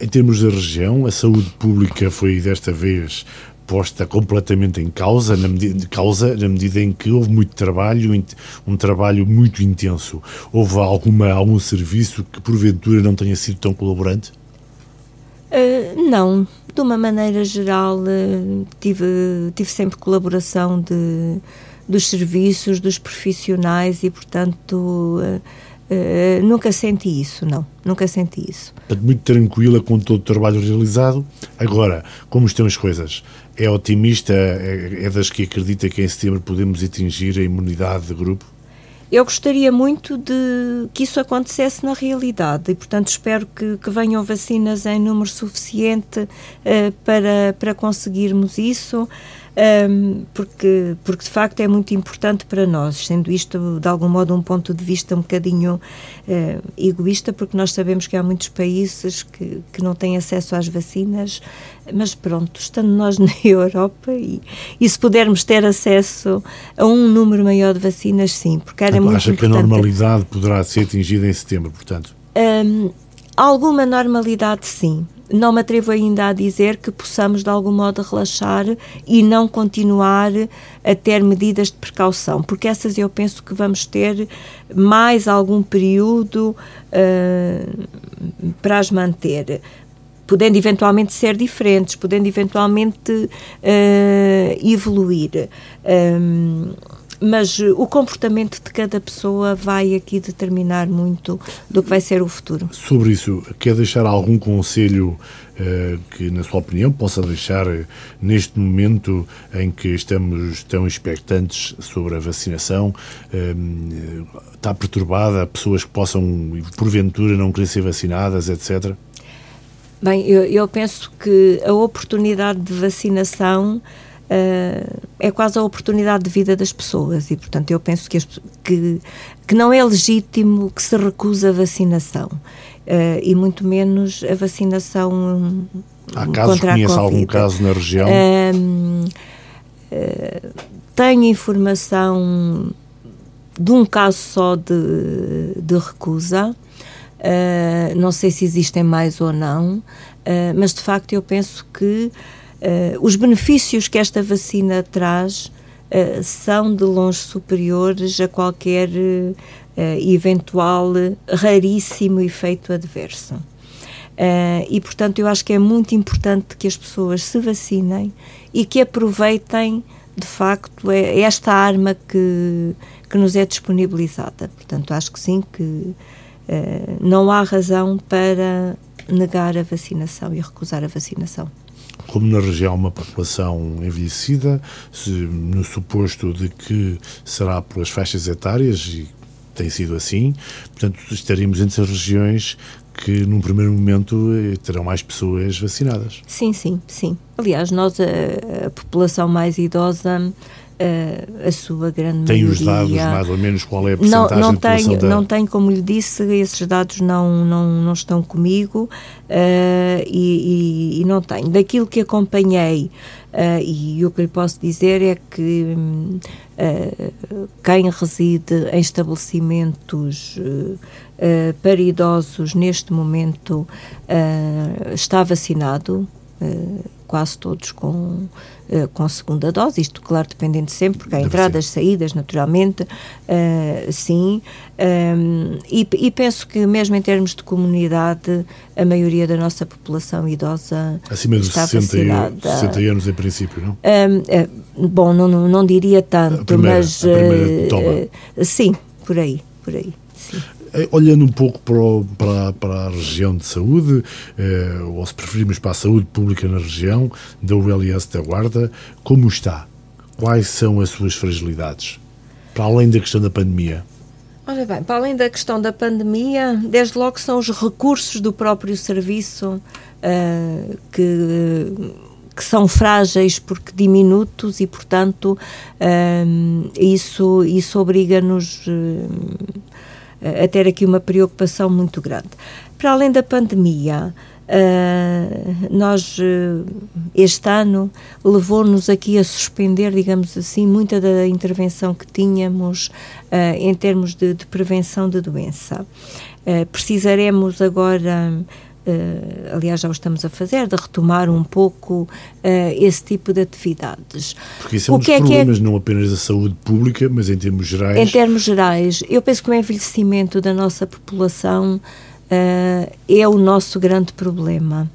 Em termos da região, a saúde pública foi desta vez posta completamente em causa na, medida, causa, na medida em que houve muito trabalho, um trabalho muito intenso. Houve alguma, algum serviço que porventura não tenha sido tão colaborante? Uh, não. De uma maneira geral, uh, tive, tive sempre colaboração de, dos serviços, dos profissionais e, portanto. Uh, Uh, nunca senti isso, não. Nunca senti isso. Muito tranquila com todo o trabalho realizado. Agora, como estão as coisas? É otimista? É, é das que acredita que em setembro podemos atingir a imunidade de grupo? Eu gostaria muito de que isso acontecesse na realidade e, portanto, espero que, que venham vacinas em número suficiente uh, para, para conseguirmos isso. Um, porque, porque de facto é muito importante para nós, sendo isto de algum modo um ponto de vista um bocadinho uh, egoísta, porque nós sabemos que há muitos países que, que não têm acesso às vacinas, mas pronto, estando nós na Europa e, e se pudermos ter acesso a um número maior de vacinas, sim, porque era então, muito acha importante. que a normalidade poderá ser atingida em setembro, portanto? Um, alguma normalidade, sim não me atrevo ainda a dizer que possamos de algum modo relaxar e não continuar a ter medidas de precaução, porque essas eu penso que vamos ter mais algum período uh, para as manter podendo eventualmente ser diferentes, podendo eventualmente uh, evoluir. Um, mas o comportamento de cada pessoa vai aqui determinar muito do que vai ser o futuro. Sobre isso, quer deixar algum conselho uh, que, na sua opinião, possa deixar uh, neste momento em que estamos tão expectantes sobre a vacinação? Uh, está perturbada pessoas que possam, porventura, não querer ser vacinadas, etc.? Bem, eu, eu penso que a oportunidade de vacinação uh, é quase a oportunidade de vida das pessoas e, portanto, eu penso que, as, que, que não é legítimo que se recuse a vacinação uh, e muito menos a vacinação Há casos, contra a COVID. algum caso na região? Uh, tenho informação de um caso só de, de recusa. Não sei se existem mais ou não, mas de facto eu penso que Uh, os benefícios que esta vacina traz uh, são de longe superiores a qualquer uh, eventual raríssimo efeito adverso. e, portanto, eu acho que é muito importante que as pessoas se vacinem e que aproveitem, de facto, esta arma que, que nos é disponibilizada. Portanto, acho que sim, que não há razão para negar a vacinação e recusar a vacinação como na região uma população envelhecida, se, no suposto de que será pelas faixas etárias, e tem sido assim, portanto estaríamos entre as regiões que num primeiro momento eh, terão mais pessoas vacinadas. Sim, sim, sim. Aliás, nós, a, a população mais idosa, a, a sua grande tem maioria... Os dados, mais ou menos, qual é a porcentagem não, não população da... Não tenho, como lhe disse, esses dados não, não, não estão comigo uh, e, e, e, não tenho. Daquilo que acompanhei, uh, e o que lhe posso dizer é que uh, quem reside em estabelecimentos para idosos neste momento está vacinado, quase todos com eh, com segunda dose, isto, claro, dependendo sempre, porque há entradas, saídas, naturalmente, uh, sim, um, e, e, penso que mesmo em termos de comunidade, a maioria da nossa população idosa Acima dos está 60, vacinada. 60 anos, em princípio, não? Um, uh, bom, não, não, não, diria tanto, primeira, mas... Uh, sim, por aí, por aí. Sim. Eh, olhando um pouco para, o, para, para, a região de saúde, eh, ou se preferirmos para a saúde pública na região, da ULS da Guarda, como está? Quais são as suas fragilidades? Para além da questão da pandemia. Ora bem, para além da questão da pandemia, desde logo são os recursos do próprio serviço uh, que, que são frágeis porque diminutos e, portanto, uh, isso, isso obriga-nos. Uh, a ter aqui uma preocupação muito grande. Para além da pandemia, Uh, nós, uh, este ano, levou-nos aqui a suspender, digamos assim, muita da intervenção que tínhamos uh, em termos de, de, prevenção de doença. precisaremos agora Uh, aliás já o estamos a fazer, de retomar um pouco uh, esse tipo de atividades. Porque isso é um o dos que problemas, é que é... não apenas da saúde pública, mas em termos gerais. Em termos gerais, eu penso que o envelhecimento da nossa população uh, é o nosso grande problema.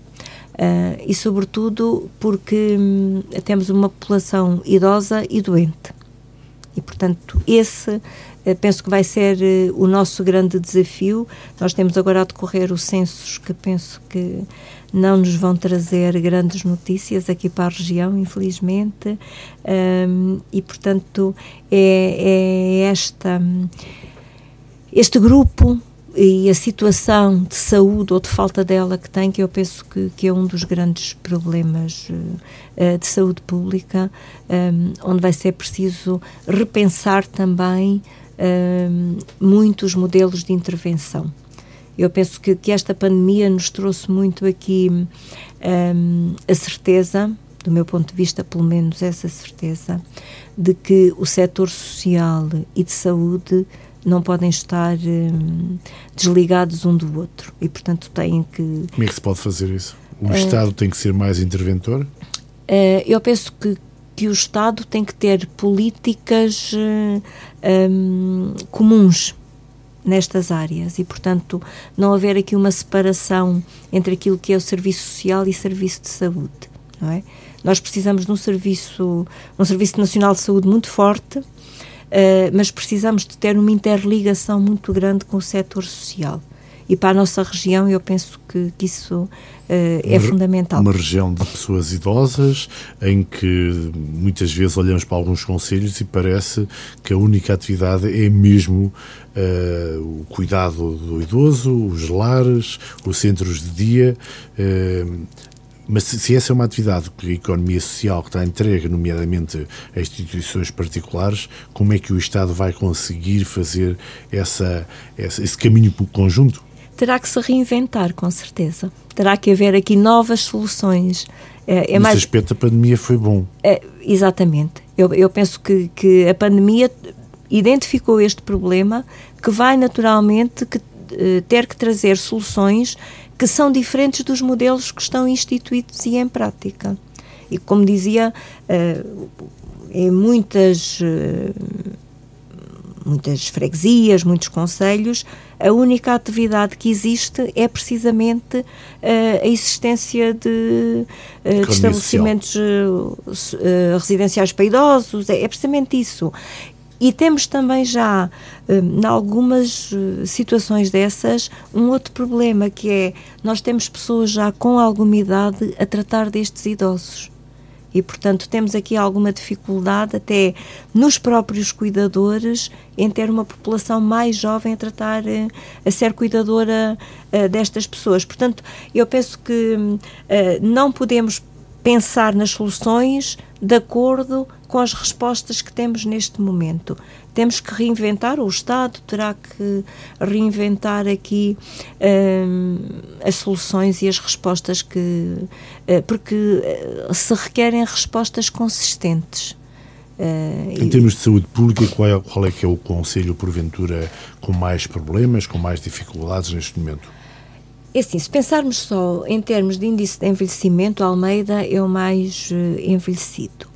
e, sobretudo, porque um, temos uma população idosa e doente. E, portanto, esse penso que vai ser eh, o nosso grande desafio. Nós temos agora a decorrer os censos que penso que não nos vão trazer grandes notícias aqui para a região, infelizmente, um, e portanto é, é esta, este grupo e a situação de saúde ou de falta dela que tem, que eu penso que, que é um dos grandes problemas uh, de saúde pública, um, onde vai ser preciso repensar também um, muitos modelos de intervenção. Eu penso que, que esta pandemia nos trouxe muito aqui um, a certeza, do meu ponto de vista, pelo menos essa certeza, de que o setor social e de saúde não podem estar um, desligados um do outro e, portanto, têm que. Como é que se pode fazer isso? O uh, Estado tem que ser mais interventor? Uh, eu penso que, que o Estado tem que ter políticas um, comuns nestas áreas e, portanto, não haver aqui uma separação entre aquilo que é o serviço social e serviço de saúde, não é? Nós precisamos de um serviço, um serviço nacional de saúde muito forte, Uh, mas precisamos de ter uma interligação muito grande com o setor social. E para a nossa região, eu penso que, que isso uh, é uma, fundamental. Uma região de pessoas idosas, em que muitas vezes olhamos para alguns conselhos e parece que a única atividade é mesmo uh, o cuidado do idoso, os lares, os centros de dia. Uh, mas se essa é uma atividade que a economia social que está entregue, nomeadamente a instituições particulares, como é que o Estado vai conseguir fazer essa, essa esse caminho conjunto? Terá que se reinventar, com certeza. Terá que haver aqui novas soluções. É, é mais... aspecto, a pandemia foi bom. É, exatamente. Eu, eu penso que, que a pandemia identificou este problema que vai naturalmente que, eh, ter que trazer soluções que são diferentes dos modelos que estão instituídos e em prática. E como dizia, uh, em muitas, uh, muitas freguesias, muitos conselhos, a única atividade que existe é precisamente uh, a existência de, de estabelecimentos residenciais para idosos, é, é precisamente isso. E temos também já, em algumas eh, situações dessas, um outro problema que é nós temos pessoas já com alguma idade a tratar destes idosos. E, portanto, temos aqui alguma dificuldade até nos próprios cuidadores em ter uma população mais jovem a tratar, eh, a ser cuidadora eh, destas pessoas. Portanto, eu penso que não podemos pensar nas soluções de acordo com as respostas que temos neste momento. Temos que reinventar, o Estado terá que reinventar aqui hum, as soluções e as respostas que. Uh, porque uh, se requerem respostas consistentes. Uh, em termos de saúde pública, qual é, qual é que é o conselho, porventura, com mais problemas, com mais dificuldades neste momento? É assim, se pensarmos só em termos de índice de envelhecimento, Almeida é o mais uh, envelhecido.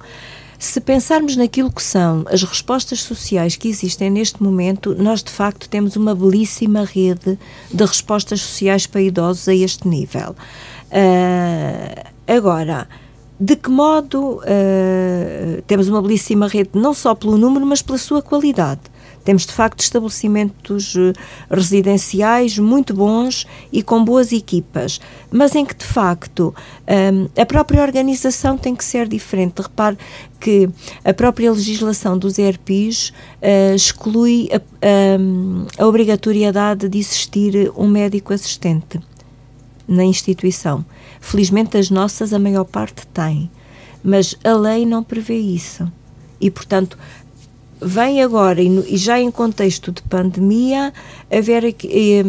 Se pensarmos naquilo que são as respostas sociais que existem neste momento, nós de facto temos uma belíssima rede de respostas sociais para idosos a este nível. Uh, agora, de que modo uh, temos uma belíssima rede, não só pelo número, mas pela sua qualidade? Temos, de facto, estabelecimentos eh, residenciais muito bons e com boas equipas, mas em que, de facto, um, a própria organização tem que ser diferente. Repare que a própria legislação dos ERPs uh, exclui a, a, a obrigatoriedade de existir um médico assistente na instituição. Felizmente, as nossas, a maior parte tem, mas a lei não prevê isso. E, portanto, vem agora, e, já em contexto de pandemia, haver eh,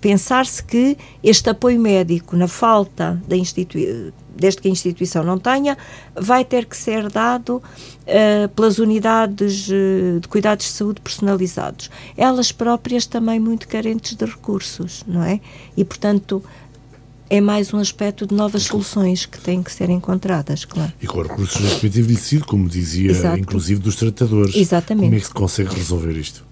pensar-se que este apoio médico, na falta da instituição, desde que a instituição não tenha, vai ter que ser dado uh, pelas unidades uh, de cuidados de saúde personalizados. Elas próprias também muito carentes de recursos, não é? E, portanto, é mais um aspecto de novas soluções que têm que ser encontradas, claro. E com recursos neste momento envelhecido, como dizia, Exato. inclusive dos tratadores. Exatamente. Como é que se consegue resolver isto?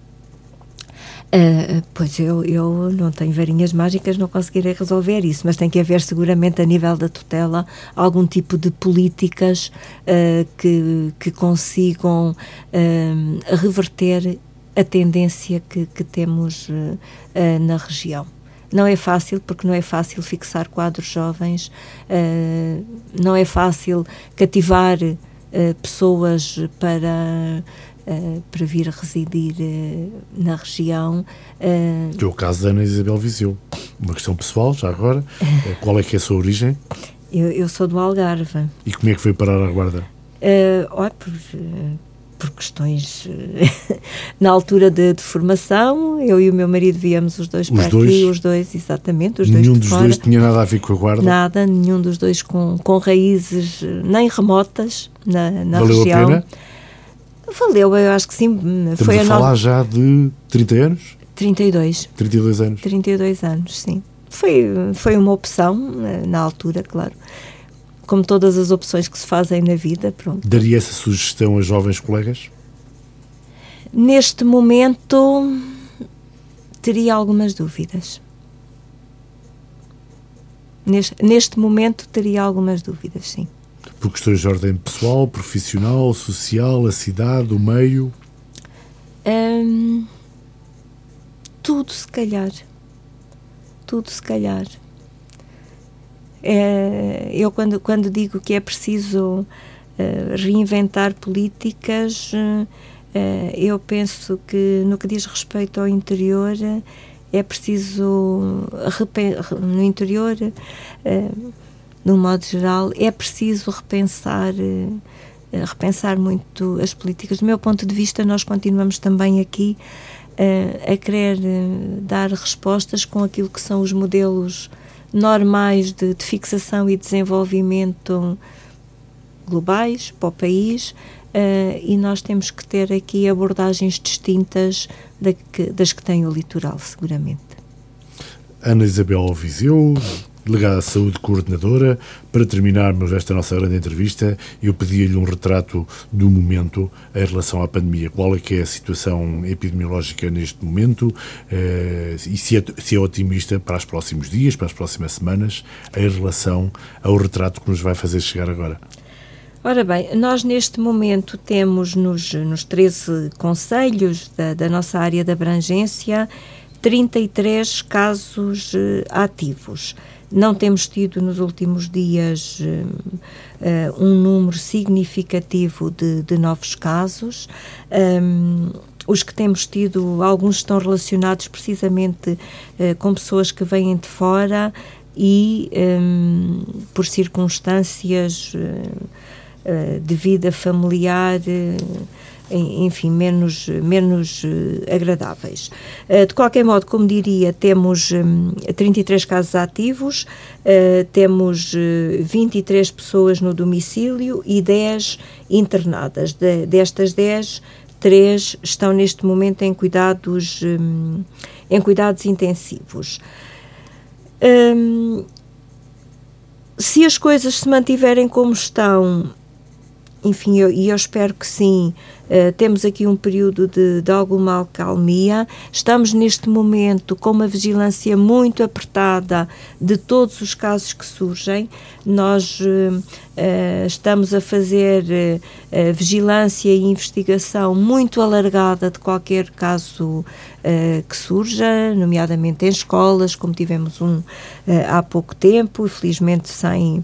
Uh, pois eu, eu não tenho varinhas mágicas, não conseguirei resolver isso, mas tem que haver seguramente a nível da tutela algum tipo de políticas uh, que, que consigam uh, reverter a tendência que, que temos na região. Não é fácil, porque não é fácil fixar quadros jovens, não é fácil cativar pessoas para uh, para vir residir uh, na região. que é o caso da Ana Isabel Viseu. Uma questão pessoal, já agora. qual é que é a sua origem? Eu, eu, sou do Algarve. E como é que foi parar a Guarda? Uh, olha, por, por questões na altura de, de, formação, eu e o meu marido viemos os dois os para dois, aqui, os dois, exatamente, os nenhum dois dos fora. dois tinha nada a ver com a guarda? Nada, nenhum dos dois com, com raízes nem remotas na, na Valeu região. a pena? Valeu, eu acho que sim. Estamos Foi a, a falar no... já de 30 anos? 32. 32 anos? 32 anos, sim. Foi, foi uma opção, eh, na altura, claro como todas as opções que se fazem na vida. Pronto. Daria essa sugestão a jovens colegas? Neste momento, teria algumas dúvidas. Neste, neste momento, teria algumas dúvidas, sim. Por questões de ordem pessoal, profissional, social, a cidade, o meio? Hum, tudo, se calhar. Tudo, se calhar. É, eu, quando, quando digo que é preciso uh, reinventar políticas, uh, eu penso que no que diz respeito ao interior, é preciso, no interior, uh, no modo geral, é preciso repensar repensar muito as políticas. Do meu ponto de vista, nós continuamos também aqui uh, a querer uh, dar respostas com aquilo que são os modelos normais de, de fixação e desenvolvimento globais para o país uh, e nós temos que ter aqui abordagens distintas da que, das que tem o litoral, seguramente. Ana Isabel Viseu, delegada de saúde coordenadora. Para terminarmos esta nossa grande entrevista, eu pedia-lhe um retrato do momento em relação à pandemia. Qual é que é a situação epidemiológica neste momento eh, e se é, se é otimista para os próximos dias, para as próximas semanas, em relação ao retrato que nos vai fazer chegar agora? Ora bem, nós neste momento temos nos, nos 13 conselhos da, da nossa área de abrangência 33 casos uh, ativos. Não temos tido nos últimos dias uh, um número significativo de, de novos casos. Um, os que temos tido, alguns estão relacionados precisamente uh, com pessoas que vêm de fora e um, por circunstâncias uh, de vida familiar enfim, menos, menos uh, agradáveis. Uh, de qualquer modo, como diria, temos um, 33 casos ativos, uh, temos 23 pessoas no domicílio e 10 internadas. De, destas 10, 3 estão neste momento em cuidados, um, em cuidados intensivos. Um, se as coisas se mantiverem como estão, enfim, eu, e eu espero que sim, uh, temos aqui um período de, de alguma acalmia. Estamos neste momento com uma vigilância muito apertada de todos os casos que surgem. Nós uh, uh, estamos a fazer vigilância e investigação muito alargada de qualquer caso que surja, nomeadamente em escolas, como tivemos um há pouco tempo, felizmente sem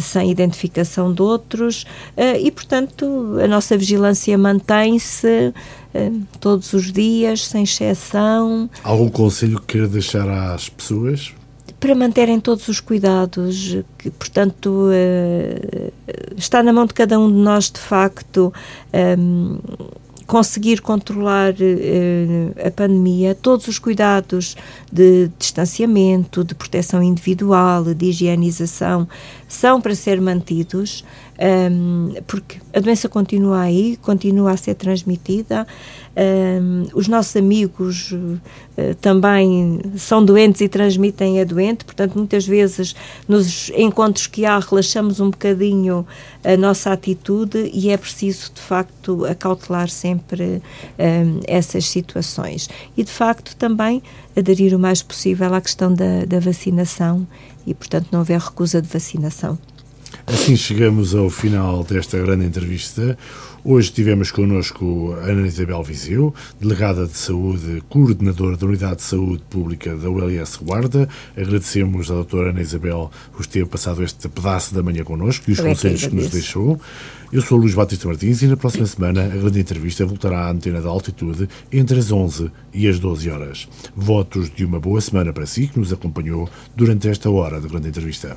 sem identificação de outros eh, e, portanto, a nossa vigilância mantém-se eh, todos os dias, sem exceção. Algum conselho que queira deixar às pessoas? Para manterem todos os cuidados, que, portanto, eh, está na mão de cada um de nós, de facto, conseguir controlar uh, a pandemia, todos os cuidados de distanciamento, de proteção individual, de higienização, são para ser mantidos, um, porque a doença continua aí, continua a ser transmitida. Um, os nossos amigos uh, também são doentes e transmitem a doente, portanto, muitas vezes nos encontros que há, relaxamos um bocadinho a nossa atitude e é preciso, de facto, acautelar sempre um, essas situações. E, de facto, também aderir o mais possível à questão da, da vacinação e, portanto, não haver recusa de vacinação. Assim chegamos ao final desta grande entrevista. Hoje tivemos connosco Ana Isabel Viseu, delegada de saúde, coordenadora da Unidade de Saúde Pública da ULS Guarda. Agradecemos à doutora Ana Isabel por ter passado este pedaço da manhã connosco e os conselhos que nos deixou. Eu sou o Luís Batista Martins e na próxima semana a grande entrevista voltará à antena da altitude entre as 11 e as 12 horas. Votos de uma boa semana para si que nos acompanhou durante esta hora da grande entrevista.